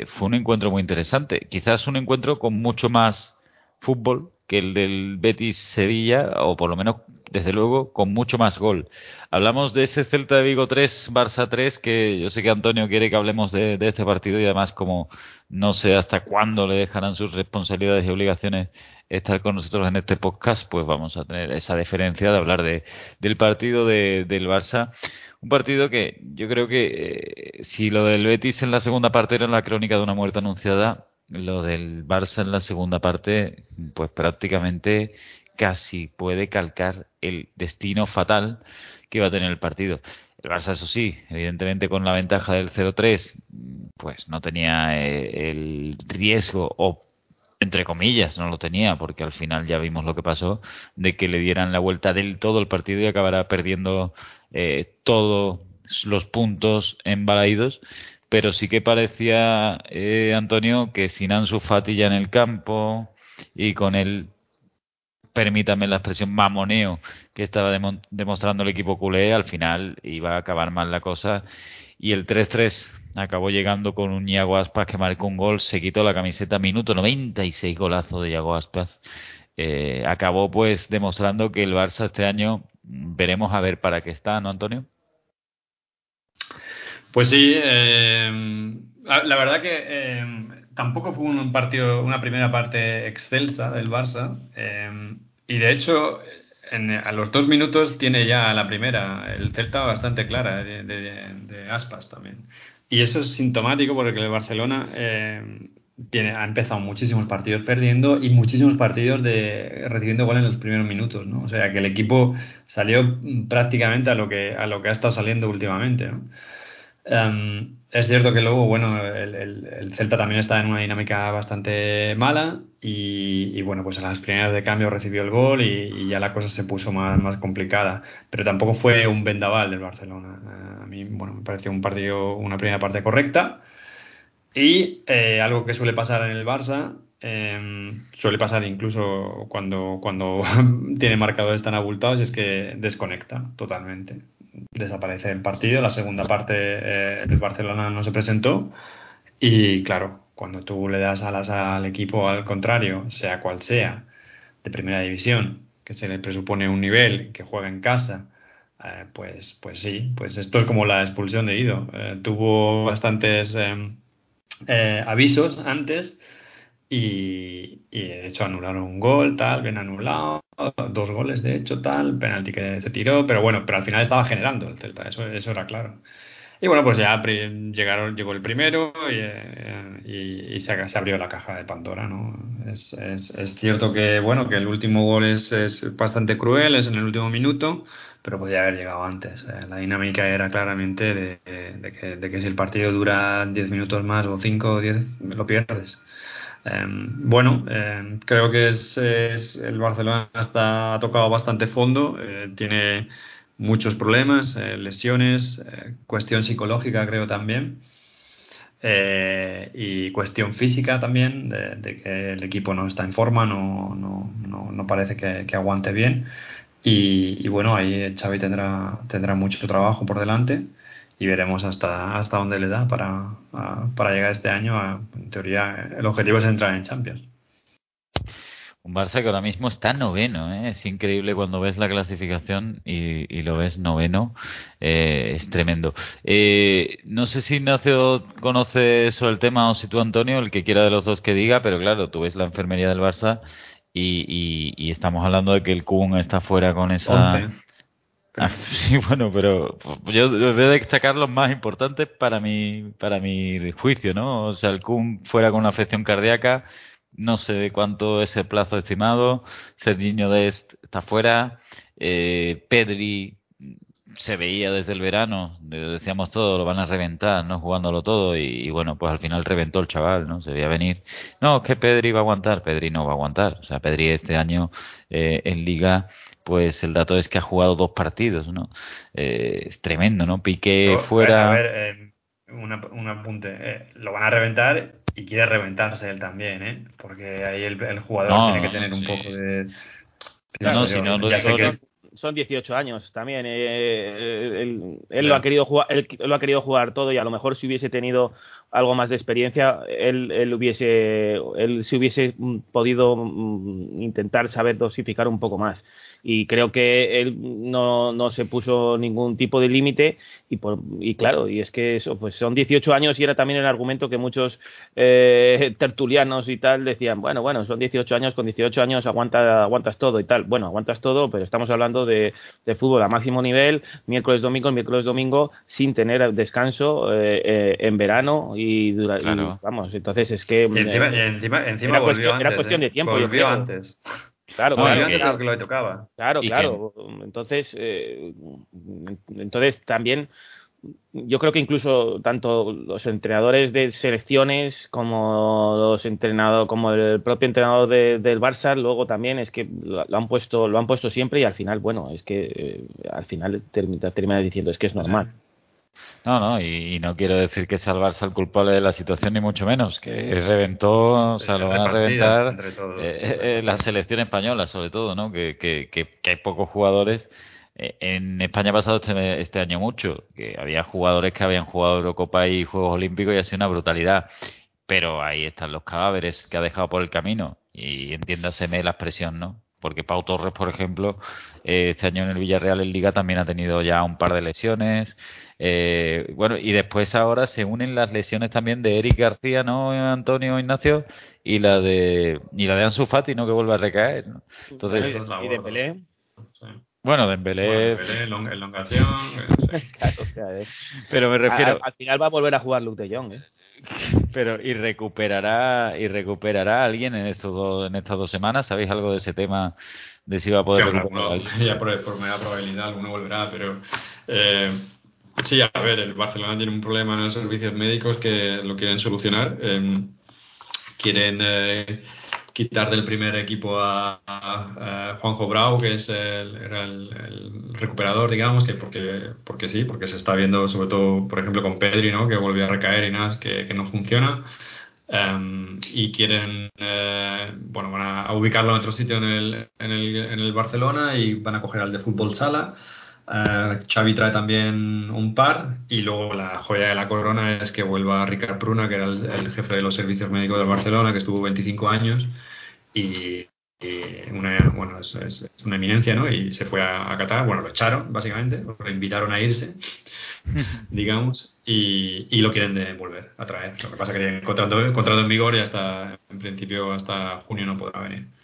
S1: fue un encuentro muy interesante. Quizás un encuentro con mucho más fútbol que el del Betis Sevilla, o por lo menos, desde luego, con mucho más gol. Hablamos de ese Celta de Vigo 3, Barça 3, que yo sé que Antonio quiere que hablemos de, este partido y además como no sé hasta cuándo le dejarán sus responsabilidades y obligaciones estar con nosotros en este podcast, pues vamos a tener esa deferencia de hablar de, del partido de, del Barça. Un partido que yo creo que eh, si lo del Betis en la segunda parte era la crónica de una muerte anunciada, lo del Barça en la segunda parte, pues prácticamente casi puede calcar el destino fatal que va a tener el partido. El Barça, eso sí, evidentemente con la ventaja del 0-3, pues no tenía eh, el riesgo, o entre comillas, no lo tenía, porque al final ya vimos lo que pasó, de que le dieran la vuelta del todo el partido y acabara perdiendo eh, todos los puntos embalaídos pero sí que parecía, eh, Antonio, que sin Ansu Fati ya en el campo y con el, permítame la expresión, mamoneo que estaba demostrando el equipo culé, al final iba a acabar mal la cosa. Y el 3-3 acabó llegando con un Iago Aspas que marcó un gol, se quitó la camiseta, minuto 96 golazo de Iago Aspas. Eh, acabó pues demostrando que el Barça este año veremos a ver para qué está, ¿no, Antonio?
S3: Pues sí, eh, la, verdad que eh, tampoco fue un partido, una primera parte excelsa del Barça. Eh, y de hecho, a los dos minutos tiene ya la primera, el Celta bastante clara de, Aspas también. Y eso es sintomático porque el Barcelona tiene, ha empezado muchísimos partidos perdiendo y muchísimos partidos de recibiendo gol en los primeros minutos, ¿no? O sea que el equipo salió prácticamente a lo que a lo que ha estado saliendo últimamente. Em, es cierto que luego, bueno, el, Celta también está en una dinámica bastante mala y, bueno, pues a las primeras de cambio recibió el gol y, ya la cosa se puso más, más, complicada. Pero tampoco fue un vendaval del Barcelona. Eh, a mí, bueno, me pareció un partido, una primera parte correcta y eh, algo que suele pasar en el Barça, em, suele pasar incluso cuando, cuando <laughs> tiene marcadores tan abultados, es que desconecta totalmente desaparece el partido. La segunda parte eh, el Barcelona no se presentó y claro, cuando tú le das alas al equipo al contrario, sea cual sea, de primera división, que se le presupone un nivel, que juega en casa, eh, pues, pues sí, pues esto es como la expulsión de Ido. Eh, tuvo bastantes avisos antes y, y, de hecho anularon un gol, tal, bien anulado, dos goles de hecho, tal, penalti que se tiró, pero bueno, pero al final estaba generando el Celta, eso, eso era claro. Y bueno, pues ya llegaron, llegó el primero y, y, se, abrió la caja de Pandora, ¿no? Es, es, cierto que, bueno, que el último gol es, es, bastante cruel, es en el último minuto, pero podía haber llegado antes. ¿eh? La dinámica era claramente de, de, que, de, que, si el partido dura 10 minutos más o 5 o 10, lo pierdes. Em, bueno, em, creo que es, el Barcelona está, ha tocado bastante fondo, eh, tiene muchos problemas, eh, lesiones, eh, cuestión psicológica creo también. y cuestión física también, de, que el equipo no está en forma, no, no, no, no parece que, que, aguante bien. Y, y, bueno, ahí Xavi tendrá, tendrá mucho trabajo por delante y veremos hasta, hasta dónde le da para, para llegar este año. en teoría, el objetivo es entrar en Champions.
S1: Un Barça que ahora mismo está noveno, ¿eh? es increíble cuando ves la clasificación y, lo ves noveno, eh, es tremendo. Eh, no sé si Ignacio conoce sobre el tema o si tú, Antonio, el que quiera de los dos que diga, pero claro, tú ves la enfermería del Barça y, estamos hablando de que el Kun está fuera con esa... <laughs> sí, bueno, pero yo debo destacar los más importantes para mi, para mi juicio, ¿no? O sea, el Kun fuera con una afección cardíaca, no sé cuánto es el plazo estimado, Serginho Dest está fuera, eh, Pedri se veía desde el verano, decíamos todo, lo van a reventar, ¿no? Jugándolo todo y, bueno, pues al final reventó el chaval, ¿no? Se veía venir. No, es que Pedri va a aguantar, Pedri no va a aguantar. O sea, Pedri este año eh, en Liga, pues el dato es que ha jugado dos partidos, ¿no? Eh, es tremendo, ¿no? Piqué fuera...
S3: A ver, eh, un apunte. lo van a reventar y quiere reventarse él también, ¿eh? Porque ahí el, jugador tiene que tener un poco de...
S2: no, si no, lo son 18 años también. Eh, eh, él, lo ha querido jugar, él, lo ha querido jugar todo y a lo mejor si hubiese tenido algo más de experiencia, él, él hubiese, él se hubiese podido mm, intentar saber dosificar un poco más. Y creo que él no, no se puso ningún tipo de límite y, por, y claro, y es que eso, pues son 18 años y era también el argumento que muchos eh, <laughs> tertulianos y tal decían, bueno, bueno, son 18 años, con 18 años aguanta, aguantas todo y tal. Bueno, aguantas todo, pero estamos hablando de, de fútbol a máximo nivel, miércoles, domingo, miércoles, domingo, sin tener descanso eh, eh, en verano y, vamos, entonces es que...
S3: encima, era,
S2: cuestión, de tiempo.
S3: Volvió antes.
S2: Claro, claro.
S3: claro, que lo tocaba.
S2: Claro, claro. Entonces, eh, entonces también yo creo que incluso tanto los entrenadores de selecciones como los entrenados como el propio entrenador del Barça luego también es que lo, han puesto lo han puesto siempre y al final bueno es que eh, al final termina, termina diciendo es que es normal
S1: no, no, y, no quiero decir que Barça el culpable de la situación, ni mucho menos, que reventó, o sea, lo van a reventar eh, eh, la selección española, sobre todo, ¿no? Que, que, que, hay pocos jugadores. Eh, en España ha pasado este, este año mucho, que había jugadores que habían jugado Eurocopa y Juegos Olímpicos y ha sido una brutalidad. Pero ahí están los cadáveres que ha dejado por el camino. Y entiéndaseme la expresión, ¿no? Porque Pau Torres, por ejemplo, eh, este año en el Villarreal en Liga también ha tenido ya un par de lesiones. Eh, bueno, y después ahora se unen las lesiones también de Eric García, ¿no, Antonio Ignacio? Y la de y la de Ansu Fati, ¿no? Que vuelve a recaer. Entonces,
S2: y de Pelé.
S1: Bueno, Dembélé...
S3: Bueno, elongación... <laughs>
S1: claro, Pero me refiero...
S2: Al, final va a volver a jugar Luke de Jong, ¿eh?
S1: Pero y recuperará y recuperará alguien en estos dos, en estas dos semanas. ¿Sabéis algo de ese tema de si va a poder recuperar?
S3: ya por, por media probabilidad alguno volverá, pero eh, sí, a ver, el Barcelona tiene un problema en los servicios médicos que lo quieren solucionar. Eh, quieren eh, quitar del primer equipo a, Juanjo Brau, que es el, era el, recuperador, digamos, que porque, porque sí, porque se está viendo sobre todo, por ejemplo, con Pedri, ¿no? que volvió a recaer y nada, que, que no funciona. Em, y quieren, eh, bueno, van a, ubicarlo en otro sitio en el, en, el, en el Barcelona y van a coger al de fútbol sala. Uh, Xavi trae también un par y luego la joya de la corona es que vuelva Ricard Pruna, que era el, jefe de los servicios médicos del Barcelona, que estuvo 25 años y, una, bueno, es, una eminencia, ¿no? Y se fue a, Qatar, bueno, lo echaron básicamente, lo invitaron a irse, <laughs> digamos, y, y, lo quieren devolver, a traer. Lo que pasa es que tiene contrato, contrato en vigor y hasta, en principio, hasta junio no podrá venir.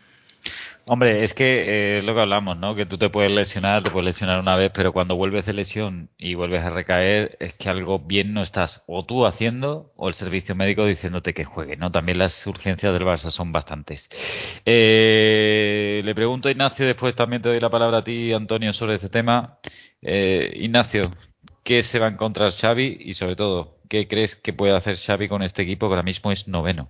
S1: Hombre, es que eh, es lo que hablamos, ¿no? Que tú te puedes lesionar, te puedes lesionar una vez, pero cuando vuelves de lesión y vuelves a recaer, es que algo bien no estás o tú haciendo o el servicio médico diciéndote que juegue, ¿no? También las urgencias del Barça son bastantes. Eh, le pregunto a Ignacio, después también te doy la palabra a ti, Antonio, sobre este tema. Eh, Ignacio, ¿qué se va a encontrar Xavi y sobre todo, qué crees que puede hacer Xavi con este equipo que ahora mismo es noveno?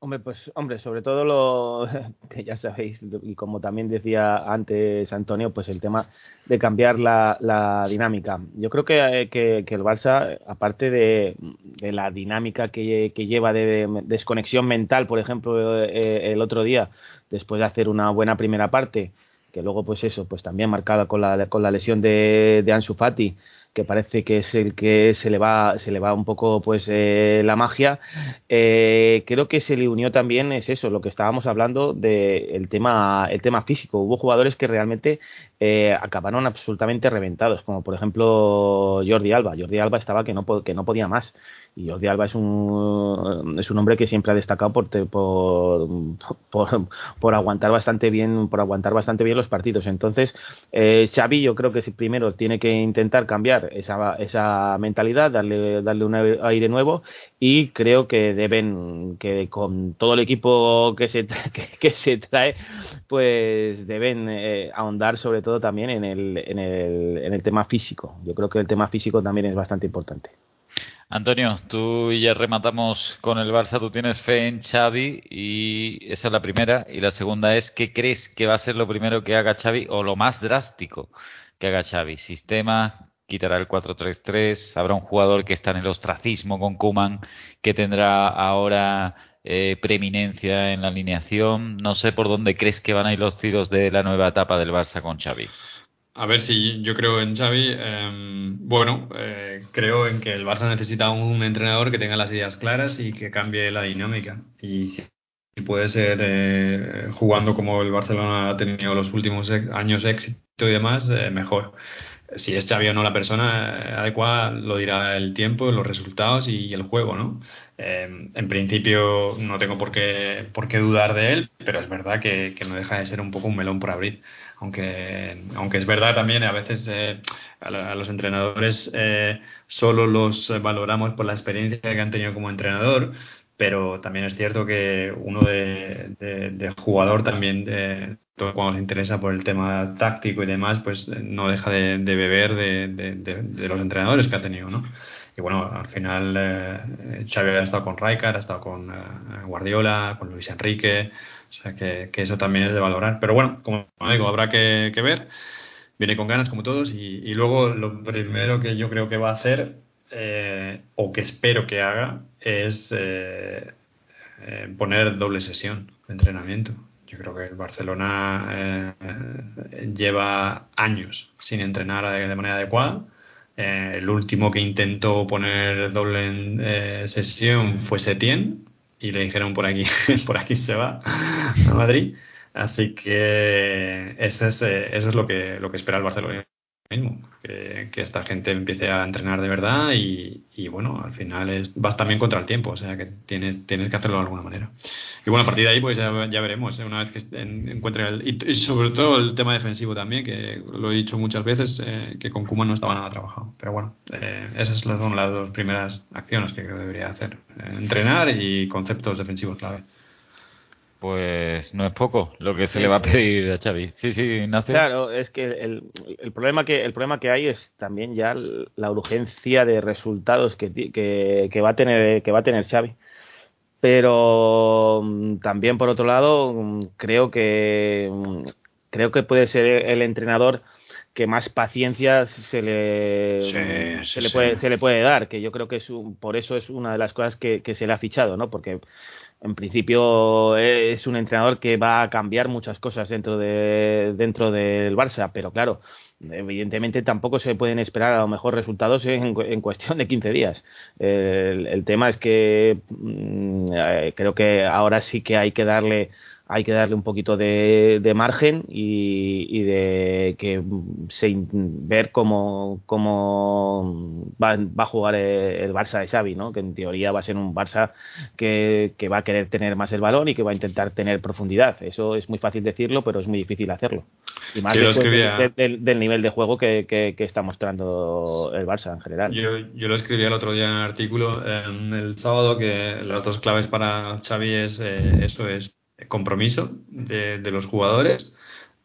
S2: Hombre, pues, hombre, sobre todo lo <laughs> que ya sabéis, y como también decía antes Antonio, pues el tema de cambiar la, dinámica. Yo creo que, que, el Barça, aparte de, la dinámica que, lleva de, desconexión mental, por ejemplo, eh, el otro día, después de hacer una buena primera parte, que luego pues eso, pues también marcada con la, con la lesión de, de Ansu Fati, que parece que es el que se le va, se le va un poco pues eh, la magia. Eh, creo que se le unió también es eso, lo que estábamos hablando del tema, el tema físico. Hubo jugadores que realmente eh, acabaron absolutamente reventados, como por ejemplo Jordi Alba. Jordi Alba estaba que no, que no podía más. Y Jordi Alba es un, es un hombre que siempre ha destacado por, por, por, aguantar bastante bien, por aguantar bastante bien los partidos. Entonces, eh, Xavi yo creo que primero tiene que intentar cambiar esa, esa mentalidad, darle, darle un aire nuevo y creo que deben, que con todo el equipo que se, <laughs> que, se trae, pues deben eh, ahondar sobre todo también en el, en, el, en el tema físico. Yo creo que el tema físico también es bastante importante.
S1: Antonio, tú ya rematamos con el Barça. Tú tienes fe en Xavi y esa es la primera. Y la segunda es, ¿qué crees que va a ser lo primero que haga Xavi o lo más drástico que haga Xavi? Sistema, quitará el 4-3-3, habrá un jugador que está en el ostracismo con Kuman que tendrá ahora eh, preeminencia en la alineación. No sé por dónde crees que van a ir los tiros de la nueva etapa del Barça con Xavi.
S3: A ver si yo creo en Xavi. Em, bueno, eh, creo en que el Barça necesita un entrenador que tenga las ideas claras y que cambie la dinámica. Y si puede ser eh, jugando como el Barcelona ha tenido los últimos años éxito y demás, eh, mejor. Si es Xavi o no la persona adecuada, lo dirá el tiempo, los resultados y el juego, ¿no? Em, en principio no tengo por qué, por qué dudar de él, pero es verdad que, que no deja de ser un poco un melón por abrir aunque, aunque es verdad también, a veces eh, a, los entrenadores eh, solo los valoramos por la experiencia que han tenido como entrenador, pero también es cierto que uno de, jugador también, de, cuando se interesa por el tema táctico y demás, pues no deja de, beber de, los entrenadores que ha tenido, ¿no? Y bueno, al final eh, Xavi ha estado con Rijkaard, ha estado con Guardiola, con Luis Enrique, o sea que, eso también es de valorar. Pero bueno, como digo, habrá que, ver. Viene con ganas como todos y, luego lo primero que yo creo que va a hacer eh, o que espero que haga es eh, eh, poner doble sesión de entrenamiento. Yo creo que el Barcelona lleva años sin entrenar de, manera adecuada. el último que intentó poner doble sesión fue Setién y le dijeron por aquí, <laughs> por aquí se va a Madrid. Así que eso es, eh, eso es lo que, lo que espera el Barcelona mismo, que, esta gente empiece a entrenar de verdad y, bueno, al final es, vas también contra el tiempo, o sea que tienes, tienes que hacerlo de alguna manera. Y bueno, a partir de ahí pues ya, veremos, ¿eh? una vez que encuentren el... Y, sobre todo el tema defensivo también, que lo he dicho muchas veces, eh, que con Kuma no estaba nada trabajado. Pero bueno, eh, esas son las dos primeras acciones que creo que debería hacer. entrenar y conceptos defensivos clave
S1: pues no es poco lo que se le va a pedir a Xavi. Sí, sí, Ignacio.
S2: Claro, es que el, el, problema que el problema que hay es también ya la urgencia de resultados que, que, que va a tener que va a tener Xavi. Pero mm, también por otro lado mm, creo que mm, creo que puede ser el entrenador que más paciencia se le, se, le puede, se le puede dar, que yo creo que es por eso es una de las cosas que, que se le ha fichado, ¿no? Porque en principio es un entrenador que va a cambiar muchas cosas dentro de dentro del Barça, pero claro, evidentemente tampoco se pueden esperar a lo mejor resultados en, cuestión de 15 días. El, tema es que mm, eh, creo que ahora sí que hay que darle hay que darle un poquito de, margen y, de que se, ver cómo, cómo va, va, a jugar el, Barça de Xavi, ¿no? que en teoría va a ser un Barça que, va a querer tener más el balón y que va a intentar tener profundidad. Eso es muy fácil decirlo, pero es muy difícil hacerlo. Y más del, nivel de juego que, está mostrando el Barça en general.
S3: Yo, yo lo escribí el otro día en el artículo, en el sábado, que las dos claves para Xavi es eh, eso, es compromiso de, los jugadores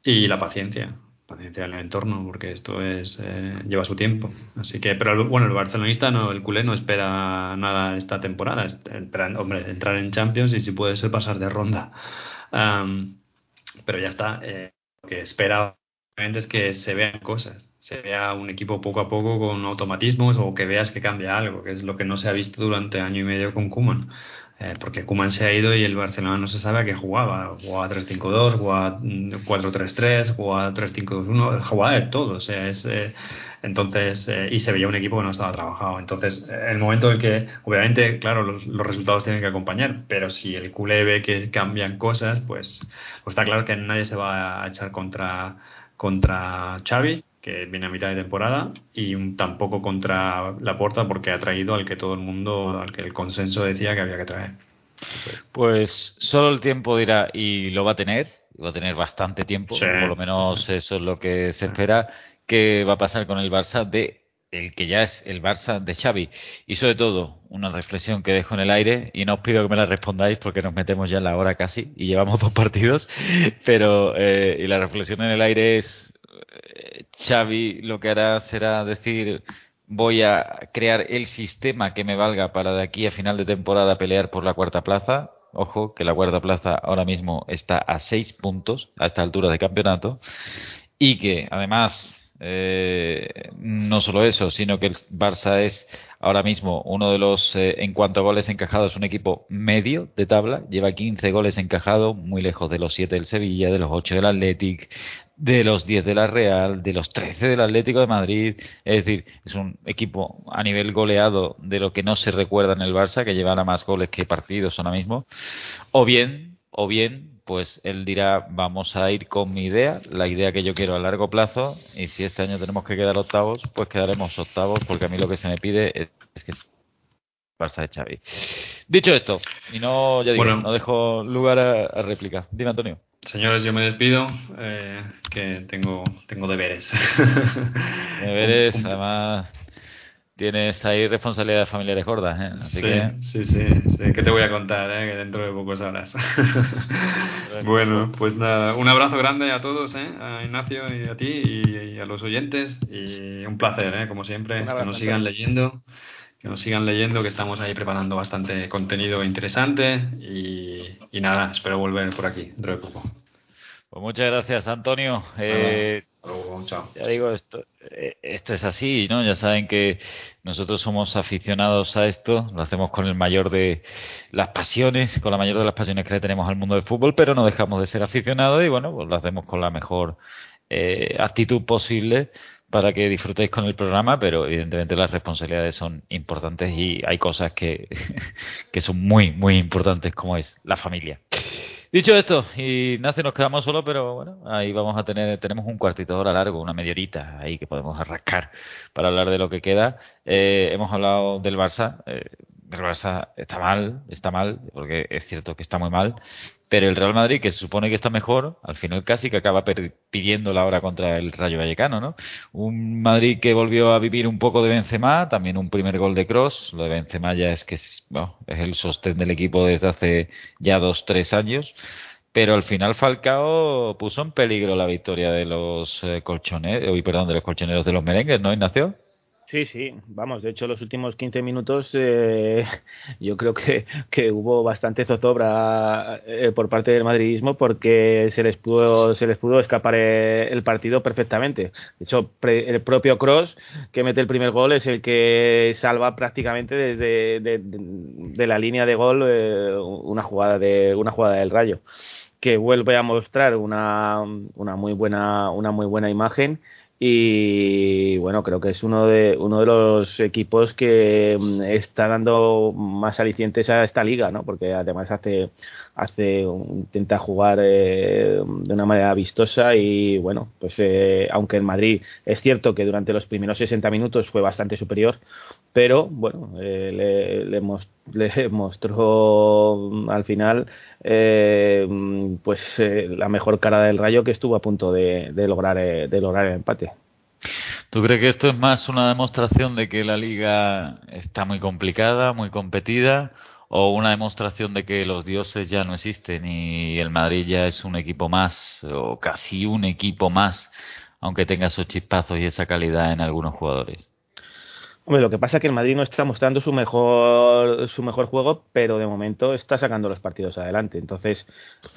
S3: y la paciencia paciencia en el entorno porque esto es eh, lleva su tiempo. Así que pero bueno el barcelonista no el culé no espera nada esta temporada. Espera, hombre entrar en Champions y si puede ser pasar de ronda. Pero ya está eh, lo que espera es que se vean cosas se vea un equipo poco a poco con automatismos o que veas que cambia algo que es lo que no se ha visto durante año y medio con Kuman eh, porque Kuman se ha ido y el Barcelona no se sabe a qué jugaba. Jugaba 3-5-2, jugaba 4-3-3, jugaba 3-5-2-1, jugaba de todo. O sea, es, eh, entonces, eh, y se veía un equipo que no estaba trabajado. Entonces, el momento en que, obviamente, claro, los, resultados tienen que acompañar, pero si el culé ve que cambian cosas, pues, pues está claro que nadie se va a echar contra, contra Xavi que viene a mitad de temporada, y tampoco contra la puerta porque ha traído al que todo el mundo, al que el consenso decía que había que traer.
S1: Pues solo el tiempo dirá, y lo va a tener, va a tener bastante tiempo, por lo menos eso es lo que se espera, que va a pasar con el Barça de el que ya es el Barça de Xavi. Y sobre todo, una reflexión que dejo en el aire, y no os pido que me la respondáis porque nos metemos ya en la hora casi y llevamos <laughs> dos partidos, pero eh, y la reflexión en el aire es Xavi lo que hará será decir voy a crear el sistema que me valga para de aquí a final de temporada pelear por la cuarta plaza. Ojo, que la cuarta plaza ahora mismo está a seis puntos a esta altura de campeonato y que además eh, no solo eso, sino que el Barça es ahora mismo uno de los, eh, en cuanto a goles encajados, un equipo medio de tabla, lleva 15 goles encajados, muy lejos de los 7 del Sevilla, de los 8 del Athletic, de los 10 de la Real, de los 13 del Atlético de Madrid. Es decir, es un equipo a nivel goleado de lo que no se recuerda en el Barça, que llevará más goles que partidos ahora mismo. O bien, o bien, pues él dirá, vamos a ir con mi idea, la idea que yo quiero a largo plazo, y si este año tenemos que quedar octavos, pues quedaremos octavos, porque a mí lo que se me pide es, que Barça de Xavi. Dicho esto, y no, ya digo, no dejo lugar a réplica. Dime, Antonio.
S3: Señores, yo me despido, eh, que tengo, tengo deberes.
S1: Deberes, <laughs> además tienes ahí responsabilidades familiares gordas, ¿eh?
S3: sí, sí, sí, sí, ¿Qué te voy a contar, eh? Que dentro de pocos horas. <laughs> bueno, pues nada, un abrazo grande a todos, ¿eh? A Ignacio y a ti y, a los oyentes y un placer, ¿eh? Como siempre, que nos sigan leyendo que nos sigan leyendo, que estamos ahí preparando bastante contenido interesante y, nada, espero volver por aquí dentro de poco.
S1: Pues muchas gracias, Antonio. Eh, ya digo, esto, eh, esto es así, ¿no? Ya saben que nosotros somos aficionados a esto, lo hacemos con el mayor de las pasiones, con la mayor de las pasiones que tenemos al mundo del fútbol, pero no dejamos de ser aficionados y bueno, pues lo hacemos con la mejor eh, actitud posible para que disfrutéis con el programa, pero evidentemente las responsabilidades son importantes y hay cosas que, <laughs> que son muy, muy importantes, como es la familia. Dicho esto, Ignacio, nos quedamos solo, pero bueno, ahí vamos a tener, tenemos un cuartito de hora largo, una media horita ahí que podemos arrascar para hablar de lo que queda. Eh, hemos hablado del Barça, eh, el Barça está mal, está mal, porque es cierto que está muy mal, pero el Real Madrid, que se supone que está mejor, al final casi que acaba pidiendo la hora contra el Rayo Vallecano, ¿no? Un Madrid que volvió a vivir un poco de Benzema, también un primer gol de Cross, lo de Benzema ya es que es, es el sostén del equipo desde hace ya dos, tres años, pero al final Falcao puso en peligro la victoria de los eh, colchoneros, perdón, de los colchoneros de los merengues, ¿no, Ignacio?
S2: Sí, sí, vamos, de hecho los últimos 15 minutos eh, <laughs> yo creo que, que, hubo bastante zozobra eh, por parte del madridismo porque se les pudo se les pudo escapar eh, el partido perfectamente. De hecho, el propio Cross que mete el primer gol es el que salva prácticamente desde de, la línea de gol una jugada de una jugada del Rayo que vuelve a mostrar una, una muy buena una muy buena imagen y bueno, creo que es uno de, uno de los equipos que mm, está dando más alicientes a esta liga, ¿no? Porque además hace, hace intenta jugar eh, de una manera vistosa y bueno, pues eh, aunque el Madrid es cierto que durante los primeros 60 minutos fue bastante superior, pero bueno, eh, le, <laughs> mostró al final pues la mejor cara del Rayo que estuvo a punto de, de lograr de lograr el empate.
S1: ¿Tú crees que esto es más una demostración de que la liga está muy complicada, muy competida? o una demostración de que los dioses ya no existen y el Madrid ya es un equipo más o casi un equipo más, aunque tenga esos chispazos y esa calidad en algunos jugadores.
S2: Lo que pasa es que el Madrid no está mostrando su mejor su mejor juego, pero de momento está sacando los partidos adelante. Entonces,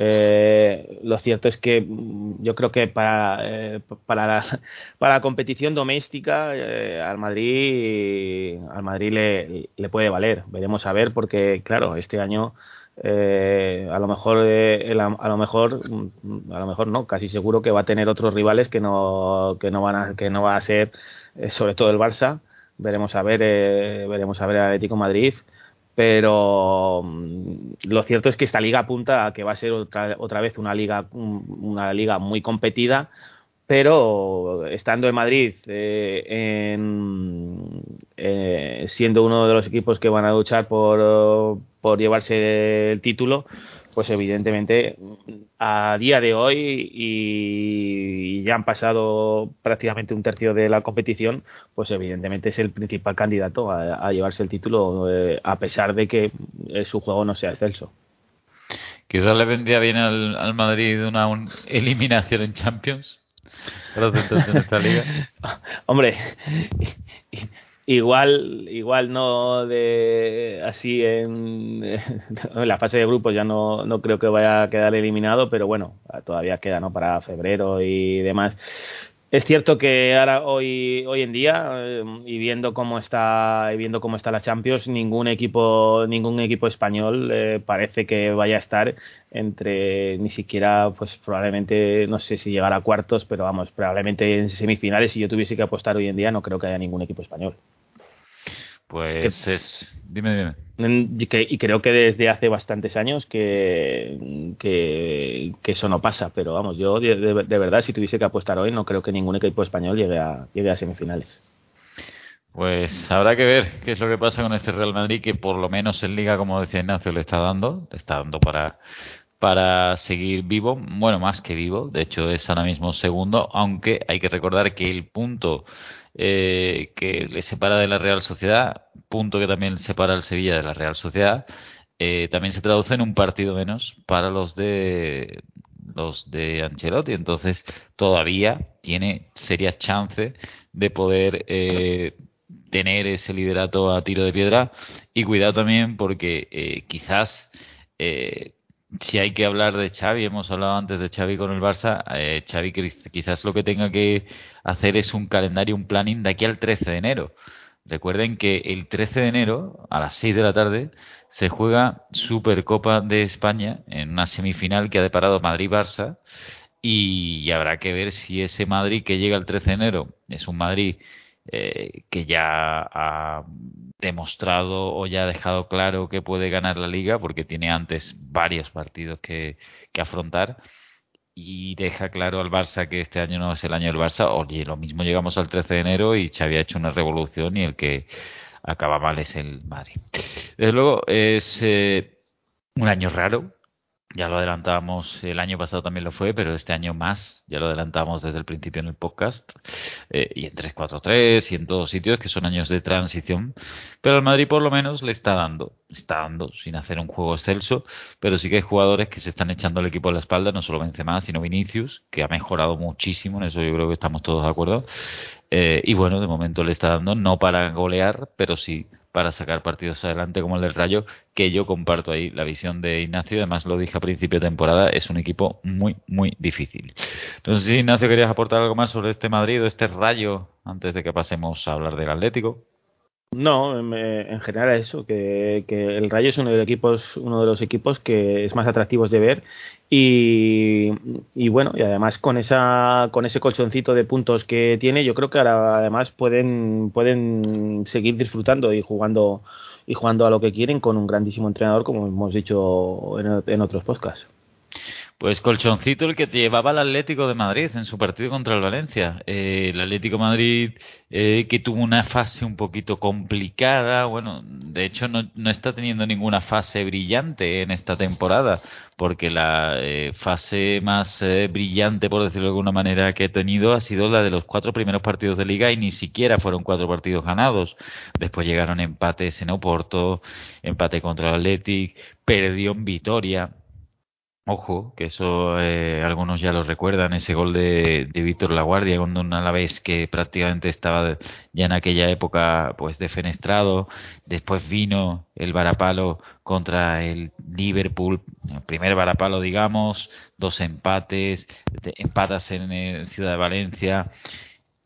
S2: eh, lo cierto es que mm, yo creo que para, eh, para, la, <laughs> para la competición doméstica eh, al Madrid al Madrid le, le, puede valer. Veremos a ver, porque claro, este año a lo mejor a lo mejor mm, a lo mejor no, casi seguro que va a tener otros rivales que no que no van a que no va a ser sobre todo el Barça veremos a ver, eh, veremos a ver el Atlético Madrid, pero mm, lo cierto es que esta liga apunta a que va a ser otra, otra vez una liga, una liga muy competida, pero estando en Madrid, eh, en, eh, siendo uno de los equipos que van a luchar por, por llevarse el título, pues evidentemente a día de hoy y ya han pasado prácticamente un tercio de la competición, pues evidentemente es el principal candidato a, llevarse el título eh, a pesar de que eh, su juego no sea excelso.
S1: Quizás le vendría bien al, Madrid una eliminación en Champions. En esta liga. <laughs>
S2: Hombre, Igual, igual no de así <laughs> en, la fase de grupos ya no, no creo que vaya a quedar eliminado, pero bueno, todavía queda no para febrero y demás. Es cierto que ahora hoy hoy en día eh, y viendo cómo está y viendo cómo está la Champions ningún equipo ningún equipo español eh, parece que vaya a estar entre ni siquiera pues probablemente no sé si llegar a cuartos pero vamos probablemente en semifinales si yo tuviese que apostar hoy en día no creo que haya ningún equipo español.
S1: Pues es. Dime, dime.
S2: Y creo que desde hace bastantes años que, que, eso no pasa, pero vamos, yo de, verdad, si tuviese que apostar hoy, no creo que ningún equipo español llegue a, llegue a semifinales.
S1: Pues habrá que ver qué es lo que pasa con este Real Madrid, que por lo menos en Liga, como decía Ignacio, le está dando, le está dando para, para seguir vivo, bueno, más que vivo, de hecho es ahora mismo segundo, aunque hay que recordar que el punto eh, que le separa de la Real Sociedad, punto que también separa al Sevilla de la Real Sociedad, eh, también se traduce en un partido menos para los de los de Ancelotti, entonces todavía tiene serias chances de poder eh, tener ese liderato a tiro de piedra. Y cuidado también porque quizás si hay que hablar de Xavi, hemos hablado antes de Xavi con el Barça, eh, Xavi quizás lo que tenga que hacer es un calendario, un planning de aquí al 13 de enero. Recuerden que el 13 de enero, a las 6 de la tarde, se juega Supercopa de España en una semifinal que ha deparado Madrid-Barça y habrá que ver si ese Madrid que llega el 13 de enero es un Madrid eh, que ya ha demostrado o ya ha dejado claro que puede ganar la liga porque tiene antes varios partidos que, afrontar y deja claro al Barça que este año no es el año del Barça. Oye, lo mismo llegamos al 13 de enero y Xavi ha hecho una revolución y el que acaba mal es el Madrid. Desde luego es eh, un año raro ya lo adelantábamos, el año pasado también lo fue, pero este año más, ya lo adelantábamos desde el principio en el podcast, eh, y en 3-4-3 y en todos sitios, que son años de transición, pero el Madrid por lo menos le está dando, está dando, sin hacer un juego excelso, pero sí que hay jugadores que se están echando el equipo a la espalda, no solo Benzema, sino Vinicius, que ha mejorado muchísimo, en eso yo creo que estamos todos de acuerdo, eh, y bueno, de momento le está dando, no para golear, pero sí para sacar partidos adelante como el del Rayo, que yo comparto ahí la visión de Ignacio, además lo dije a principio de temporada, es un equipo muy, muy difícil. Entonces, si Ignacio, querías aportar algo más sobre este Madrid o este Rayo antes de que pasemos a hablar del Atlético.
S2: No, en general eso, que, el Rayo es uno de los equipos, uno de los equipos que es más atractivos de ver y, bueno, y además con esa, con ese colchoncito de puntos que tiene, yo creo que ahora además pueden, pueden seguir disfrutando y jugando y jugando a lo que quieren con un grandísimo entrenador, como hemos dicho en, en otros podcasts.
S1: Pues colchoncito el que llevaba el Atlético de Madrid en su partido contra el Valencia. Eh, el Atlético Madrid eh, que tuvo una fase un poquito complicada, bueno, de hecho no, no está teniendo ninguna fase brillante en esta temporada, porque la eh, fase más brillante, por decirlo de alguna manera, que ha tenido ha sido la de los cuatro primeros partidos de liga y ni siquiera fueron cuatro partidos ganados. Después llegaron empates en Oporto, empate contra el Atlético, perdió en Vitoria Ojo, que eso eh, algunos ya lo recuerdan, ese gol de, de Víctor Laguardia con un Alavés que prácticamente estaba ya en aquella época pues defenestrado. Después vino el varapalo contra el Liverpool, el primer varapalo digamos, dos empates, empatas en, en Ciudad de Valencia.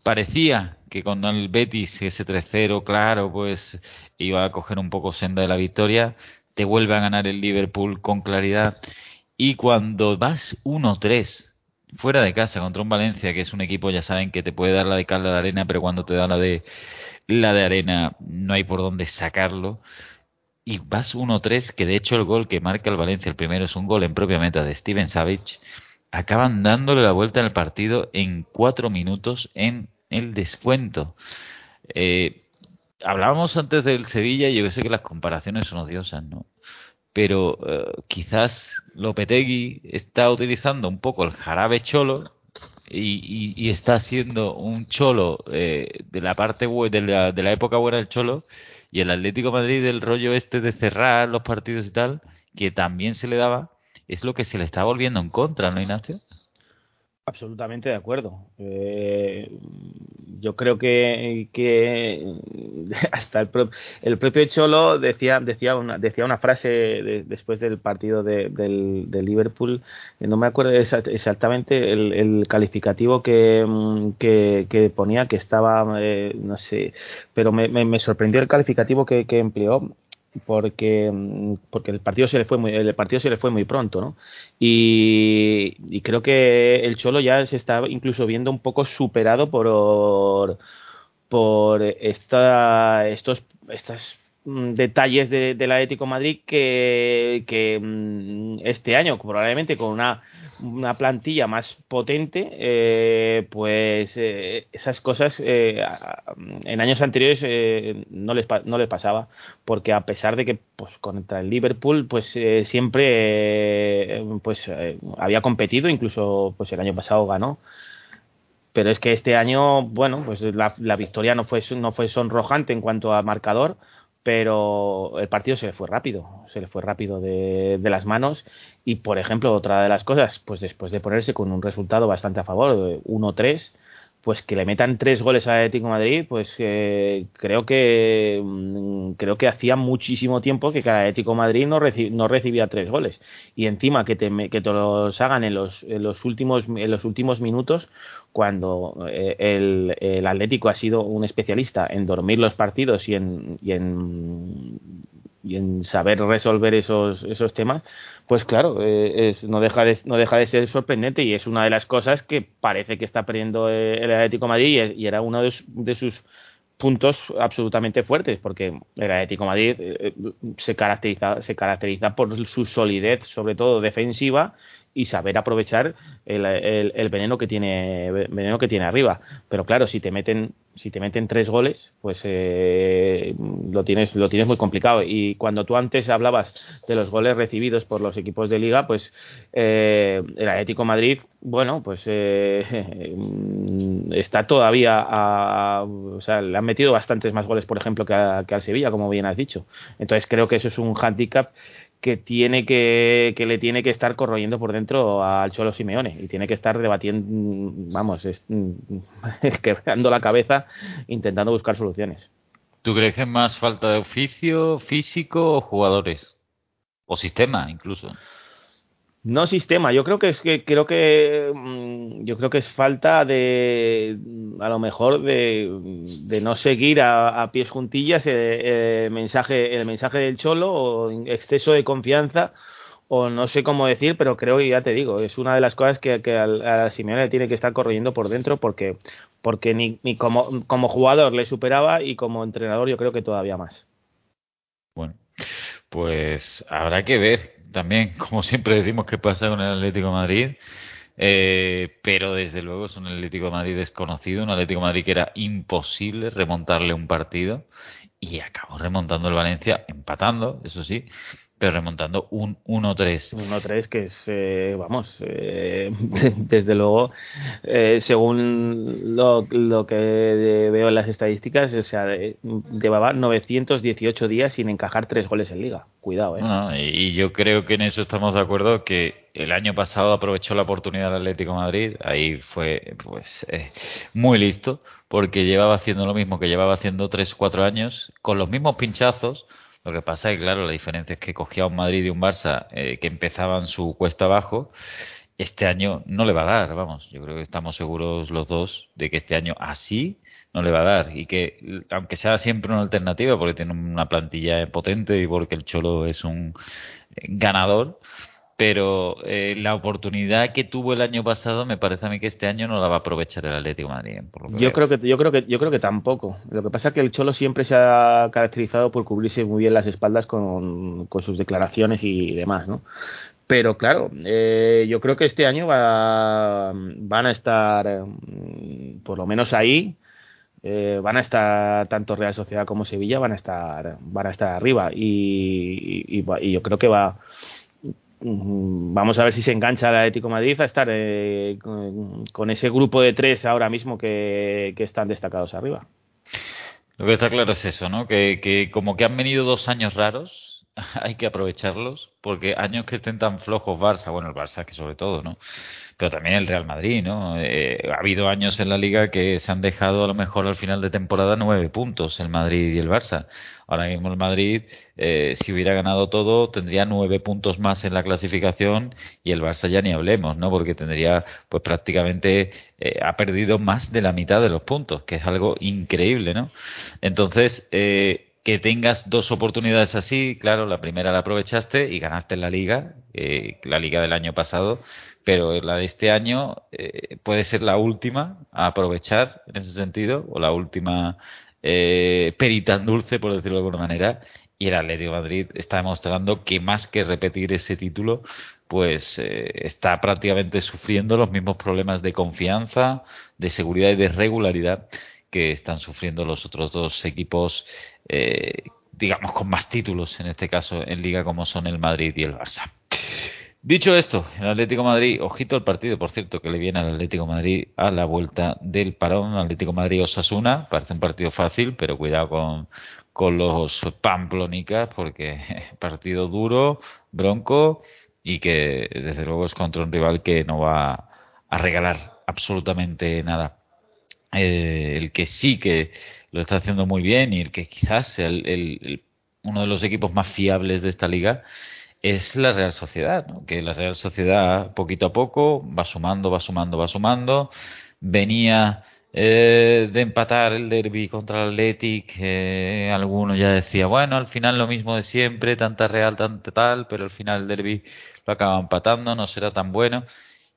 S1: Parecía que con el Betis ese 3-0, claro, pues iba a coger un poco senda de la victoria. Te vuelve a ganar el Liverpool con claridad y cuando vas 1-3 fuera de casa contra un Valencia, que es un equipo, ya saben, que te puede dar la de calda de arena, pero cuando te da la de la de arena no hay por dónde sacarlo. Y vas 1-3, que de hecho el gol que marca el Valencia, el primero es un gol en propia meta de Steven Savage, acaban dándole la vuelta al partido en cuatro minutos en el descuento. Eh, hablábamos antes del Sevilla y yo sé que las comparaciones son odiosas, ¿no? Pero eh, quizás Lopetegui está utilizando un poco el jarabe cholo y, está siendo un cholo eh, de la parte de la, de la época buena del cholo y el Atlético Madrid del rollo este de cerrar los partidos y tal que también se le daba es lo que se le está volviendo en contra, ¿no, Ignacio?
S2: Absolutamente de acuerdo. Eh, yo creo que, que <laughs> hasta el, el, propio Cholo decía decía una, decía una frase después del partido de, del, Liverpool, no me acuerdo exactamente el, calificativo que, que, ponía, que estaba, eh, no sé, pero me, me, sorprendió el calificativo que, que empleó porque mm, porque el partido se le fue muy el partido se le fue muy pronto no y, creo que el cholo ya se está incluso viendo un poco superado por por esta estos estas detalles de, del Atlético Madrid que, que, mm, este año probablemente con una, una plantilla más potente eh, pues eh, esas cosas eh, en años anteriores no les no les pasaba porque a pesar de que pues contra el Liverpool pues siempre pues había competido incluso pues el año pasado ganó. Pero es que este año bueno pues la, la victoria no fue no fue sonrojante en cuanto a marcador pero el partido se le fue rápido, se le fue rápido de, de, las manos. Y por ejemplo otra de las cosas, pues después de ponerse con un resultado bastante a favor, 1-3, pues que le metan tres goles al Atlético de Madrid, pues eh, creo que mm, creo que hacía muchísimo tiempo que cada Atlético Madrid no, no recibía tres goles. Y encima que te, los hagan en los, en los últimos en los últimos minutos cuando eh, el, Atlético ha sido un especialista en dormir los partidos y en y en saber resolver esos, esos temas, pues claro, eh, es, no, deja de, no deja de ser sorprendente y es una de las cosas que parece que está perdiendo eh, el Atlético Madrid y, era uno de, sus puntos absolutamente fuertes, porque el Atlético Madrid eh, se, caracteriza, se caracteriza por su solidez, sobre todo defensiva, y saber aprovechar el, el, veneno que tiene veneno que tiene arriba. Pero claro si te meten si te meten tres goles pues eh, lo tienes lo tienes muy complicado. Y cuando tú antes hablabas de los goles recibidos por los equipos de liga pues eh, el Atlético Madrid bueno pues eh, <laughs> está todavía a, o sea le han metido bastantes más goles por ejemplo que, que al Sevilla como bien has dicho. Entonces creo que eso es un handicap que tiene que, que le tiene que estar corroyendo por dentro al Cholo Simeone y tiene que estar debatiendo, vamos, es, <laughs> quebrando la cabeza intentando buscar soluciones.
S1: ¿Tú crees que es más falta de oficio, físico o jugadores? O sistema incluso.
S2: No sistema, yo creo que es que creo que mm, yo creo que es falta de a lo mejor de, de no seguir a, pies juntillas el, eh, eh, mensaje el mensaje del cholo o exceso de confianza o no sé cómo decir, pero creo que ya te digo, es una de las cosas que, que a, a Simeone tiene que estar corriendo por dentro porque porque ni, ni como, como jugador le superaba y como entrenador yo creo que todavía más.
S1: Bueno, pues habrá que ver también, como siempre decimos, qué pasa con el Atlético de Madrid. Eh, pero desde luego es un Atlético de Madrid desconocido, un Atlético de Madrid que era imposible remontarle un partido y acabó remontando el Valencia, empatando, eso sí, pero remontando un 1-3.
S2: 1-3 que es, eh, vamos, eh, <laughs> desde luego, eh, según lo, lo, que veo en las estadísticas, o sea, llevaba 918 días sin encajar tres goles en liga. Cuidado, ¿eh?
S1: y yo creo que en eso estamos de acuerdo que el año pasado aprovechó la oportunidad del Atlético Madrid, ahí fue pues eh, muy listo, porque llevaba haciendo lo mismo que llevaba haciendo tres o cuatro años, con los mismos pinchazos. Lo que pasa es que, claro, la diferencia es que cogía un Madrid y un Barça eh, que empezaban su cuesta abajo. Este año no le va a dar, vamos. Yo creo que estamos seguros los dos de que este año así no le va a dar y que aunque sea siempre una alternativa porque tiene una plantilla potente y porque el Cholo es un ganador pero eh, la oportunidad que tuvo el año pasado me parece a mí que este año no la va a aprovechar el Atlético Madrid.
S2: yo creo que yo creo que yo creo que tampoco. Lo que pasa es que el Cholo siempre se ha caracterizado por cubrirse muy bien las espaldas con, con sus declaraciones y demás, ¿no? Pero claro, eh, yo creo que este año va, van a estar mm, por lo menos ahí eh, van a estar tanto Real Sociedad como Sevilla van a estar van a estar arriba y, yo creo que va vamos a ver si se engancha el Atlético Madrid a estar eh, con, ese grupo de tres ahora mismo que, están destacados arriba.
S1: Lo que está claro es eso no que como que han venido dos años raros <laughs> hay que aprovecharlos porque años que estén tan flojos Barça bueno el Barça que sobre todo no pero también el Real Madrid, ¿no? Eh, ha habido años en la liga que se han dejado a lo mejor al final de temporada nueve puntos el Madrid y el Barça. Ahora mismo el Madrid, eh, si hubiera ganado todo, tendría nueve puntos más en la clasificación y el Barça ya ni hablemos, ¿no? Porque tendría, pues prácticamente eh, ha perdido más de la mitad de los puntos, que es algo increíble, ¿no? Entonces, que tengas dos oportunidades así, claro, la primera la aprovechaste y ganaste en la liga, la liga del año pasado, pero la de este año eh, puede ser la última a aprovechar en ese sentido, o la última eh, perita dulce, por decirlo de alguna manera, y el Atlético Madrid está demostrando que más que repetir ese título, pues eh, está prácticamente sufriendo los mismos problemas de confianza, de seguridad y de regularidad que están sufriendo los otros dos equipos, eh, digamos, con más títulos, en este caso en liga, como son el Madrid y el Barça. Dicho esto, el Atlético Madrid, ojito al partido, por cierto, que le viene al Atlético Madrid a la vuelta del parón, Atlético Madrid-Osasuna, parece un partido fácil, pero cuidado con, con los Pamplonicas, porque <laughs> partido duro, bronco, y que desde luego es contra un rival que no va a regalar absolutamente nada. Eh, el que sí que lo está haciendo muy bien y el que quizás sea el, uno de los equipos más fiables de esta liga es la Real Sociedad, ¿no? que la Real Sociedad poquito a poco va sumando, va sumando, va sumando. Venía eh, de empatar el derby contra el Athletic, eh, ya decía, bueno, al final lo mismo de siempre, tanta Real, tanta tal, pero al final el derby lo acaba empatando, no será tan bueno.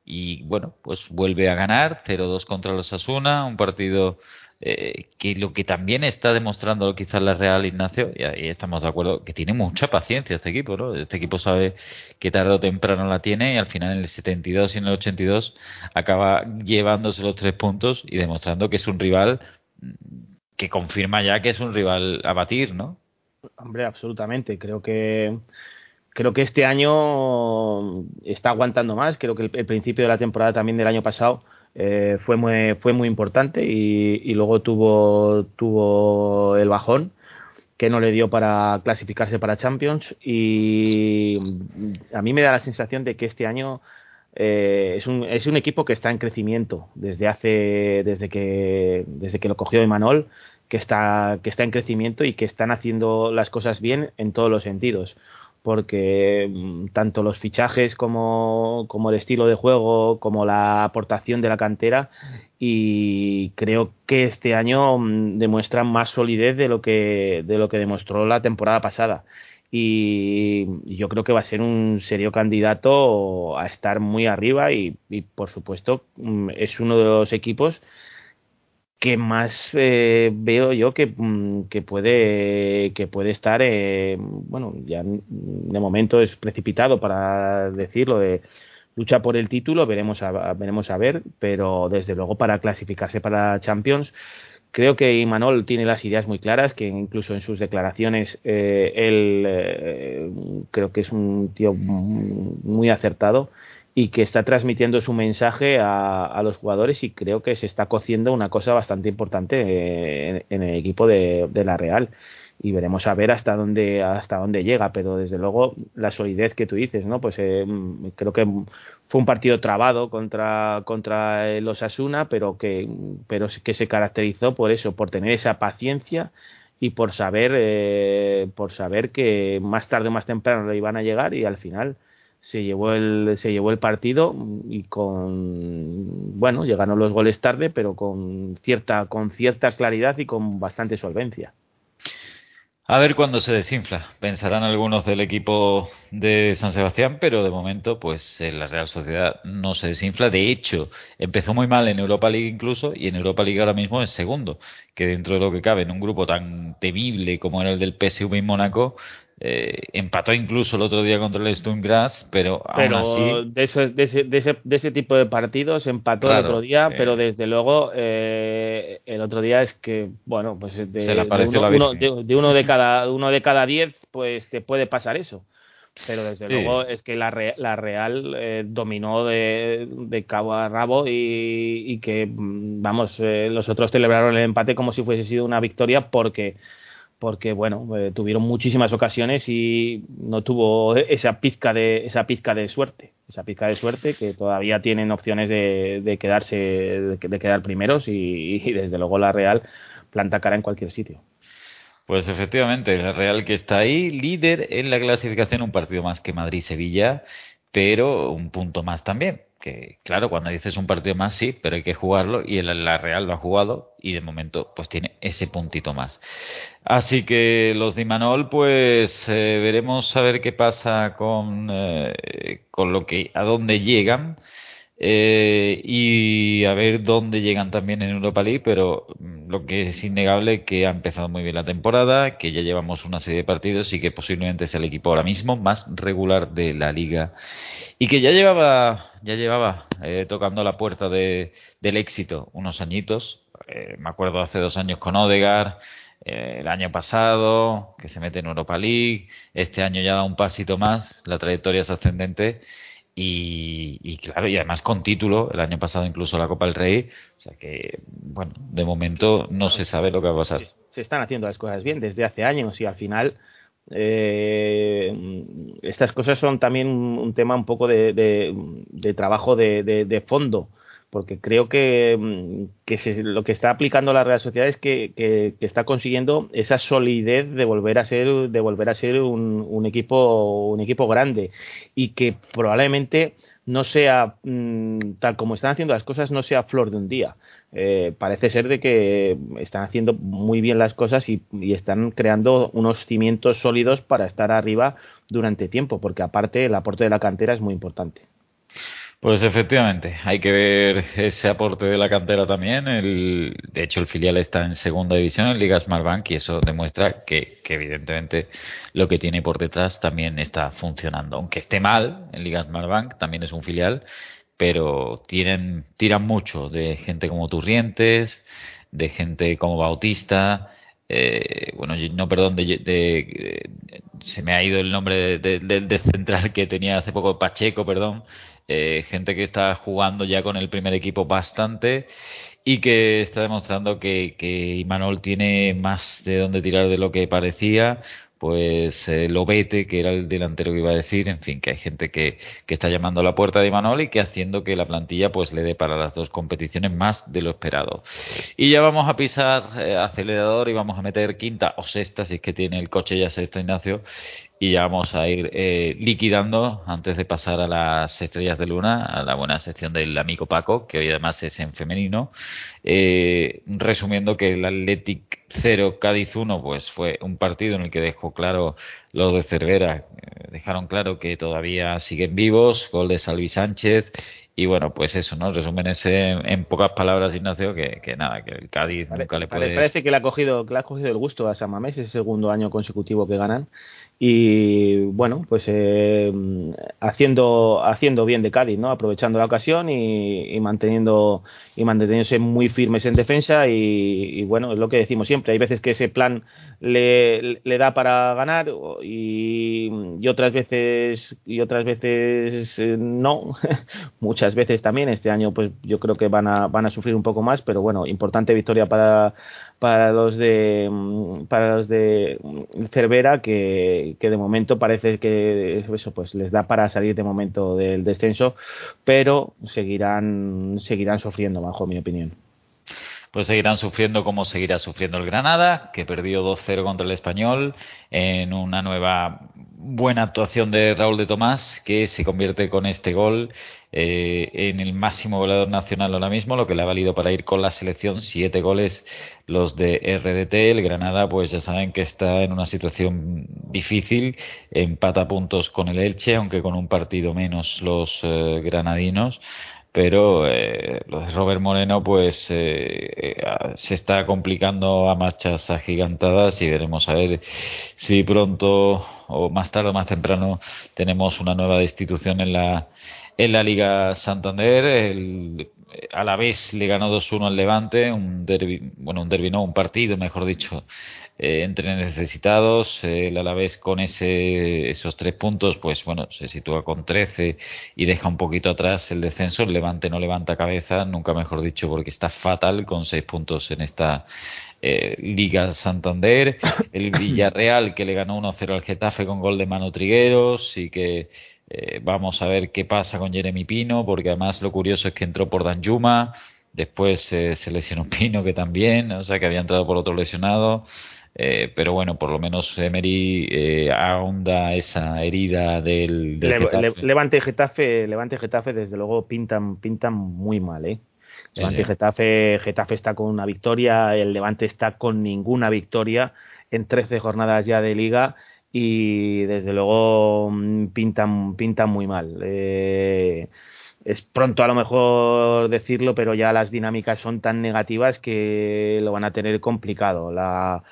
S1: Y bueno, pues vuelve a ganar 0-2 contra los Asuna, un partido eh, que lo que también está demostrando quizás la Real Ignacio, y ahí estamos de acuerdo, que tiene mucha paciencia este equipo, ¿no? Este equipo sabe que tarde o temprano la tiene y al final en el 72 y en el 82 acaba llevándose los tres puntos y demostrando que es un rival que confirma ya que es un rival a batir, ¿no?
S2: Hombre, absolutamente. Creo que creo que este año está aguantando más. Creo que el principio de la temporada también del año pasado eh, fue, muy, fue muy importante y, luego tuvo, tuvo el bajón que no le dio para clasificarse para Champions y a mí me da la sensación de que este año eh, es, un, es un equipo que está en crecimiento desde hace desde que desde que lo cogió Emanuel que está que está en crecimiento y que están haciendo las cosas bien en todos los sentidos porque mm, tanto los fichajes como, como, el estilo de juego, como la aportación de la cantera, y creo que este año mm, demuestran más solidez de lo que, de lo que demostró la temporada pasada. Y yo creo que va a ser un serio candidato a estar muy arriba y, y por supuesto mm, es uno de los equipos que más eh, veo yo que, mm, que, puede que puede estar eh, bueno ya de momento es precipitado para decirlo de lucha por el título veremos a, veremos a ver pero desde luego para clasificarse para Champions creo que Imanol tiene las ideas muy claras que incluso en sus declaraciones eh, él creo que es un tío muy acertado y que está transmitiendo su mensaje a, los jugadores y creo que se está cociendo una cosa bastante importante eh, en, el equipo de, la Real. Y veremos a ver hasta dónde hasta dónde llega pero desde luego la solidez que tú dices no pues eh, creo que fue un partido trabado contra contra los Asuna pero que pero que se caracterizó por eso por tener esa paciencia y por saber eh, por saber que más tarde o más temprano le iban a llegar y al final se llevó el se llevó el partido y con bueno llegaron los goles tarde pero con cierta con cierta claridad y con bastante solvencia
S1: a ver cuándo se desinfla. Pensarán algunos del equipo de San Sebastián, pero de momento, pues la Real Sociedad no se desinfla. De hecho, empezó muy mal en Europa League incluso, y en Europa League ahora mismo es segundo, que dentro de lo que cabe en un grupo tan temible como era el del PSV en Mónaco, eh, empató incluso el otro día contra el Stone Grass, pero,
S2: aún
S1: así...
S2: De, ese, de, ese, de, ese, tipo de partidos empató el otro día, pero desde luego eh, el otro día es que, bueno, pues de, uno, de, uno, de, <laughs> cada uno de cada diez, pues te puede pasar eso. Pero desde luego es que la, la Real eh, dominó de, cabo a rabo y, y que, mm, vamos, los otros celebraron el empate como si fuese sido una victoria porque porque bueno, eh, tuvieron muchísimas ocasiones y no tuvo esa pizca de esa pizca de suerte, esa pizca de suerte que todavía tienen opciones de, quedarse de, quedar primeros y, desde luego la Real planta cara en cualquier sitio.
S1: Pues efectivamente, la Real que está ahí, líder en la clasificación, un partido más que Madrid-Sevilla, pero un punto más también que claro, cuando dices un partido más sí, pero hay que jugarlo y el, la Real lo ha jugado y de momento pues tiene ese puntito más. Así que los de Imanol pues eh, veremos a ver qué pasa con, eh, con lo que a dónde llegan eh, y a ver dónde llegan también en Europa League, pero lo que es innegable que ha empezado muy bien la temporada, que ya llevamos una serie de partidos y que posiblemente sea el equipo ahora mismo más regular de la liga. Y que ya llevaba ya llevaba eh, tocando la puerta de, del éxito unos añitos. Eh, me acuerdo hace dos años con Odegar, el año pasado que se mete en Europa League, este año ya da un pasito más, la trayectoria es ascendente y, claro, y además con título, el año pasado incluso la Copa del Rey, o sea que, bueno, de momento no se sabe lo que va a pasar.
S2: Se, están haciendo las cosas bien desde hace años y al final eh, estas cosas son también un, tema un poco de, trabajo de fondo porque creo que, mm, que lo que está aplicando la Real Sociedad es que, está consiguiendo esa solidez de volver a ser, de volver a ser un, equipo, un equipo grande y que probablemente no sea mm, tal como están haciendo las cosas, no sea flor de un día. Eh, parece ser de que están haciendo muy bien las cosas y, están creando unos cimientos sólidos para estar arriba durante tiempo, porque aparte el aporte de la cantera es muy importante.
S1: Pues efectivamente, hay que ver ese aporte de la cantera también. El, de hecho, el filial está en segunda división en Liga Bank y eso demuestra que, evidentemente lo que tiene por detrás también está funcionando. Aunque esté mal en Liga Bank, también es un filial, pero tienen, tiran mucho de gente como Turrientes, de gente como Bautista. Eh, bueno, no, perdón, de, se me ha ido el nombre del central que tenía hace poco, Pacheco, perdón eh, gente que está jugando ya con el primer equipo bastante y que está demostrando que, que Imanol tiene más de dónde tirar de lo que parecía pues eh, Lobete, que era el delantero que iba a decir, en fin, que hay gente que, que está llamando a la puerta de Imanol y que haciendo que la plantilla pues le dé para las dos competiciones más de lo esperado. Y ya vamos a pisar eh, acelerador y vamos a meter quinta o sexta, si es que tiene el coche ya sexta Ignacio, y ya vamos a ir eh, liquidando antes de pasar a las estrellas de luna, a la buena sección del amigo Paco, que hoy además es en femenino. Eh, resumiendo que el Athletic 0 Cádiz 1 pues fue un partido en el que dejó claro los de Cervera, eh, dejaron claro que todavía siguen vivos, gol de Salvi Sánchez y bueno, pues eso, ¿no? Resumen ese en, pocas palabras, Ignacio, que, que, nada, que el Cádiz nunca le puede...
S2: Parece que le ha cogido, que le ha cogido el gusto a San Mamés, es el segundo año consecutivo que ganan y bueno pues eh, haciendo haciendo bien de Cádiz no aprovechando la ocasión y, manteniendo y manteniéndose muy firmes en defensa y, bueno es lo que decimos siempre hay veces que ese plan le, le da para ganar y, otras veces y otras veces eh, no. <laughs> Muchas veces también. Este año pues yo creo que van a van a sufrir un poco más pero bueno importante victoria para para los de para los de Cervera que, que de momento parece que eso pues les da para salir de momento del descenso pero seguirán seguirán sufriendo bajo mi opinión
S1: pues seguirán sufriendo como seguirá sufriendo el Granada, que perdió 2-0 contra el Español en una nueva buena actuación de Raúl de Tomás, que se convierte con este gol eh, en el máximo goleador nacional ahora mismo, lo que le ha valido para ir con la selección, siete goles los de RDT. El Granada, pues ya saben que está en una situación difícil, empata puntos con el Elche, aunque con un partido menos los eh, granadinos pero eh, lo de Robert Moreno pues eh, se está complicando a marchas agigantadas y veremos a ver si pronto o más tarde o más temprano tenemos una nueva destitución en la en la Liga Santander. El, a la vez le ganó 2-1 al Levante un derbi, bueno un derbi no un partido mejor dicho eh, entre necesitados. El Alavés con ese, esos tres puntos, pues bueno, se sitúa con 13 y deja un poquito atrás el descenso. El Levante no levanta cabeza, nunca mejor dicho, porque está fatal con seis puntos en esta eh, Liga Santander. El <coughs> Villarreal que le ganó 1-0 al Getafe con gol de Mano Trigueros y que eh, vamos a ver qué pasa con Jeremy Pino, porque además lo curioso es que entró por Danjuma. Después eh, se lesionó Pino, que también, o sea que había entrado por otro lesionado. Eh, pero bueno, por lo menos Emery eh, ahonda esa herida del,
S2: Levante Getafe, Levante Getafe desde luego pintan, pintan muy mal, ¿eh? Levante Getafe, Getafe está con una victoria, el Levante está con ninguna victoria en 13 jornadas ya de liga y desde luego mm, pintan, pintan muy mal. Eh, es pronto a lo mejor decirlo, pero ya las dinámicas son tan negativas que lo van a tener complicado. La,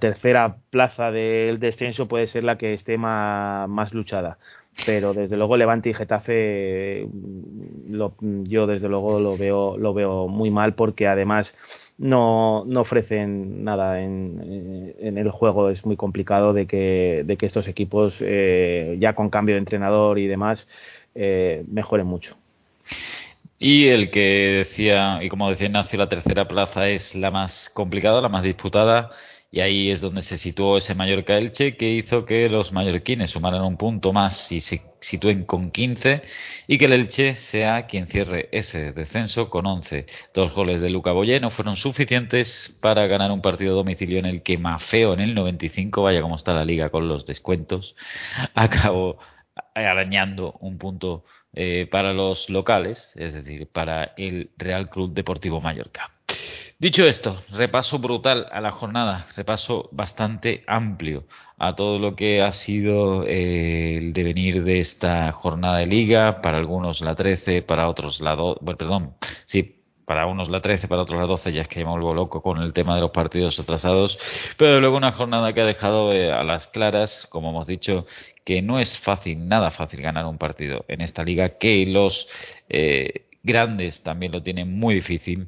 S2: tercera plaza del descenso puede ser la que esté más, luchada. Pero desde luego Levante y Getafe yo desde luego lo veo, lo veo muy mal porque además no, ofrecen nada en, en, el juego. Es muy complicado de que, de que estos equipos eh, ya con cambio de entrenador y demás eh, mejoren mucho.
S1: Y el que decía, y como decía Ignacio, la tercera plaza es la más complicada, la más disputada, y ahí es donde se situó ese Mallorca Elche que hizo que los mallorquines sumaran un punto más y se sitúen con 15 y que el Elche sea quien cierre ese descenso con 11. Dos goles de Luca Boyé no fueron suficientes para ganar un partido a domicilio en el que Mafeo en el 95, vaya como está la liga con los descuentos, <laughs> acabó arañando un punto eh, para los locales, es decir, para el Real Club Deportivo Mallorca. Dicho esto, repaso brutal a la jornada, repaso bastante amplio a todo lo que ha sido eh, el devenir de esta jornada de liga, para algunos la 13, para otros la 2, bueno, perdón, sí, para unos la 13, para otros la 12, ya es que me vuelvo loco con el tema de los partidos atrasados, pero luego una jornada que ha dejado eh, a las claras, como hemos dicho, que no es fácil, nada fácil ganar un partido en esta liga, que los eh, grandes también lo tienen muy difícil.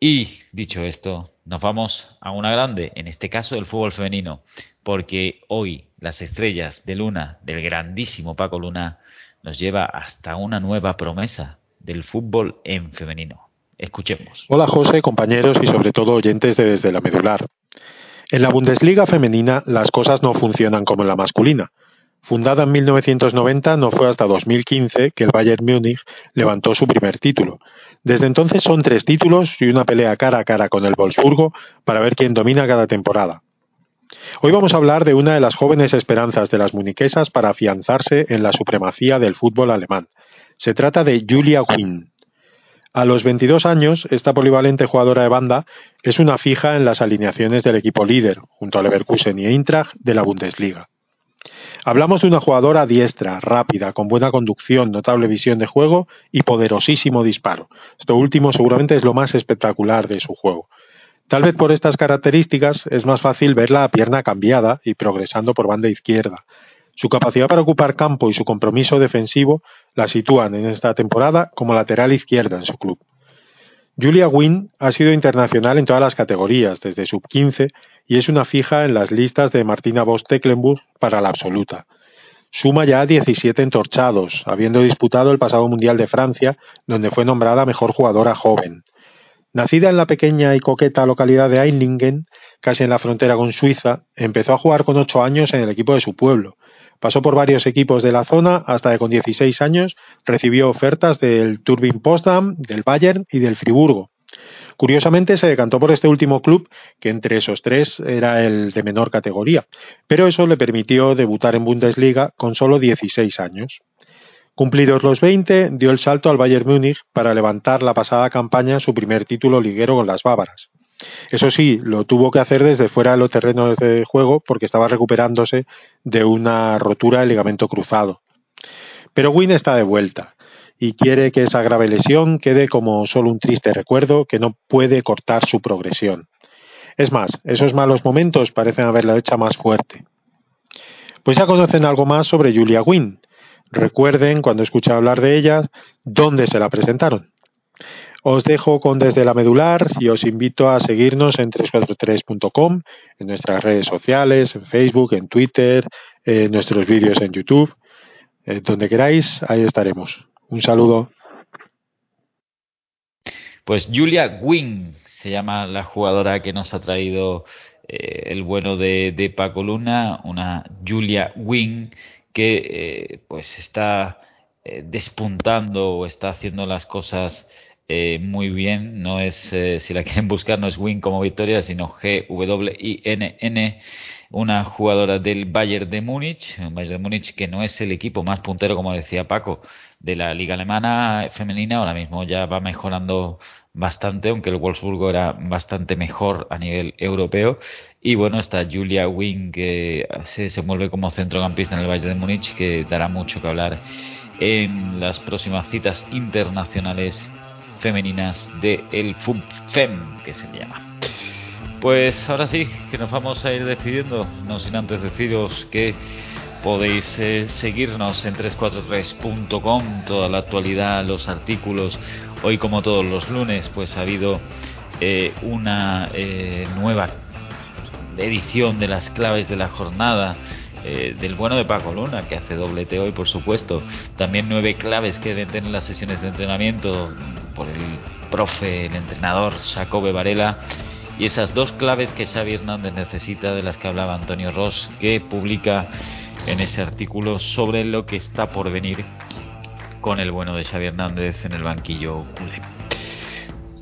S1: Y dicho esto, nos vamos a una grande, en este caso el fútbol femenino, porque hoy las estrellas de Luna, del grandísimo Paco Luna, nos lleva hasta una nueva promesa del fútbol en femenino. Escuchemos.
S4: Hola José, compañeros y sobre todo oyentes de Desde la Medular. En la Bundesliga femenina las cosas no funcionan como en la masculina. Fundada en 1990, no fue hasta 2015 que el Bayern Múnich levantó su primer título. Desde entonces son tres títulos y una pelea cara a cara con el Wolfsburgo para ver quién domina cada temporada. Hoy vamos a hablar de una de las jóvenes esperanzas de las muniquesas para afianzarse en la supremacía del fútbol alemán. Se trata de Julia Wynn. A los 22 años, esta polivalente jugadora de banda es una fija en las alineaciones del equipo líder, junto a Leverkusen y Eintracht, de la Bundesliga. Hablamos de una jugadora diestra, rápida, con buena conducción, notable visión de juego y poderosísimo disparo. Esto último seguramente es lo más espectacular de su juego. Tal vez por estas características es más fácil verla a pierna cambiada y progresando por banda izquierda, su capacidad para ocupar campo y su compromiso defensivo la sitúan en esta temporada como lateral izquierda en su club. Julia Wynn ha sido internacional en todas las categorías, desde sub-15 y es una fija en las listas de Martina Voss-Tecklenburg para la absoluta. Suma ya 17 entorchados, habiendo disputado el pasado Mundial de Francia, donde fue nombrada mejor jugadora joven. Nacida en la pequeña y coqueta localidad de Einlingen, casi en la frontera con Suiza, empezó a jugar con ocho años en el equipo de su pueblo. Pasó por varios equipos de la zona hasta que con 16 años recibió ofertas del Turbin Potsdam, del Bayern y del Friburgo. Curiosamente se decantó por este último club, que entre esos tres era el de menor categoría, pero eso le permitió debutar en Bundesliga con solo 16 años. Cumplidos los 20, dio el salto al Bayern Múnich para levantar la pasada campaña su primer título liguero con las bávaras. Eso sí, lo tuvo que hacer desde fuera de los terrenos de juego porque estaba recuperándose de una rotura del ligamento cruzado. Pero Wynn está de vuelta y quiere que esa grave lesión quede como solo un triste recuerdo que no puede cortar su progresión. Es más, esos malos momentos parecen haberla hecha más fuerte. Pues ya conocen algo más sobre Julia Wynn. Recuerden, cuando escuché hablar de ella, dónde se la presentaron. Os dejo con Desde la Medular y os invito a seguirnos en 343.com, en nuestras redes sociales, en Facebook, en Twitter, en nuestros vídeos en YouTube. donde queráis, ahí estaremos. Un saludo.
S1: Pues Julia Wing se llama la jugadora que nos ha traído eh, el bueno de, Paco Luna, una Julia Wing que eh, pues está eh, despuntando o está haciendo las cosas eh, muy bien. No es, eh, si la <laughs> quieren buscar, no es Win como victoria, sino G-W-I-N-N, una jugadora del Bayern de Múnich. Bayern de Múnich que no es el equipo más puntero, como decía Paco, de la liga alemana femenina. Ahora mismo ya va mejorando bastante, aunque el Wolfsburgo era bastante mejor a nivel europeo. Y bueno, está Julia Wing, que se, se mueve como centrocampista en el Bayern de Múnich, que dará mucho que hablar en las próximas citas internacionales femeninas de el FUBFEM, que se llama. Pues ahora sí, que nos vamos a ir despidiendo, no sin antes deciros que podéis eh, seguirnos en 343.com, toda la actualidad, los artículos. Hoy como todos los lunes, pues ha habido eh, una eh, nueva edición de las claves de la jornada eh, del bueno de Paco Luna, que hace doblete hoy, por supuesto. También nueve claves que deben tener las sesiones de entrenamiento por el profe, el entrenador Jacobe Varela. Y esas dos claves que Xavi Hernández necesita, de las que hablaba Antonio Ross, que publica en ese artículo sobre lo que está por venir con el bueno de Xavi Hernández en el banquillo culé.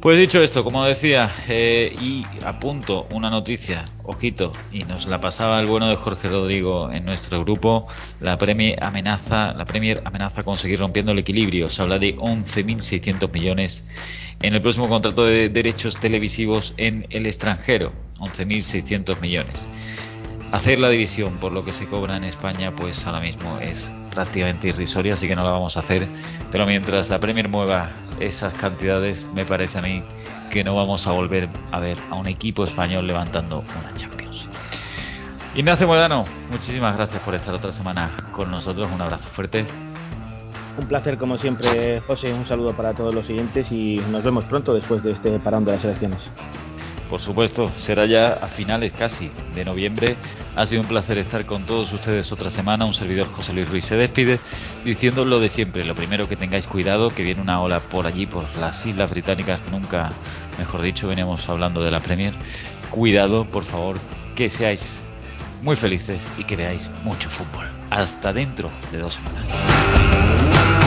S1: Pues dicho esto, como decía, eh, y apunto una noticia, ojito, y nos la pasaba el bueno de Jorge Rodrigo en nuestro grupo, la Premier amenaza, la Premier amenaza conseguir rompiendo el equilibrio, se habla de 11.600 millones en el próximo contrato de derechos televisivos en el extranjero, 11.600 millones. Hacer la división por lo que se cobra en España, pues ahora mismo es prácticamente irrisoria, así que no la vamos a hacer. Pero mientras la Premier mueva esas cantidades, me parece a mí que no vamos a volver a ver a un equipo español levantando una Champions. Ignacio Modano, muchísimas gracias por estar otra semana con nosotros. Un abrazo fuerte.
S2: Un placer como siempre, José. Un saludo para todos los siguientes y nos vemos pronto después de este parón de las elecciones.
S1: Por supuesto, será ya a finales casi de noviembre. Ha sido un placer estar con todos ustedes otra semana. Un servidor José Luis Ruiz se despide diciendo lo de siempre. Lo primero que tengáis cuidado, que viene una ola por allí, por las Islas Británicas. Nunca, mejor dicho, veníamos hablando de la Premier. Cuidado, por favor, que seáis muy felices y que veáis mucho fútbol. Hasta dentro de dos semanas.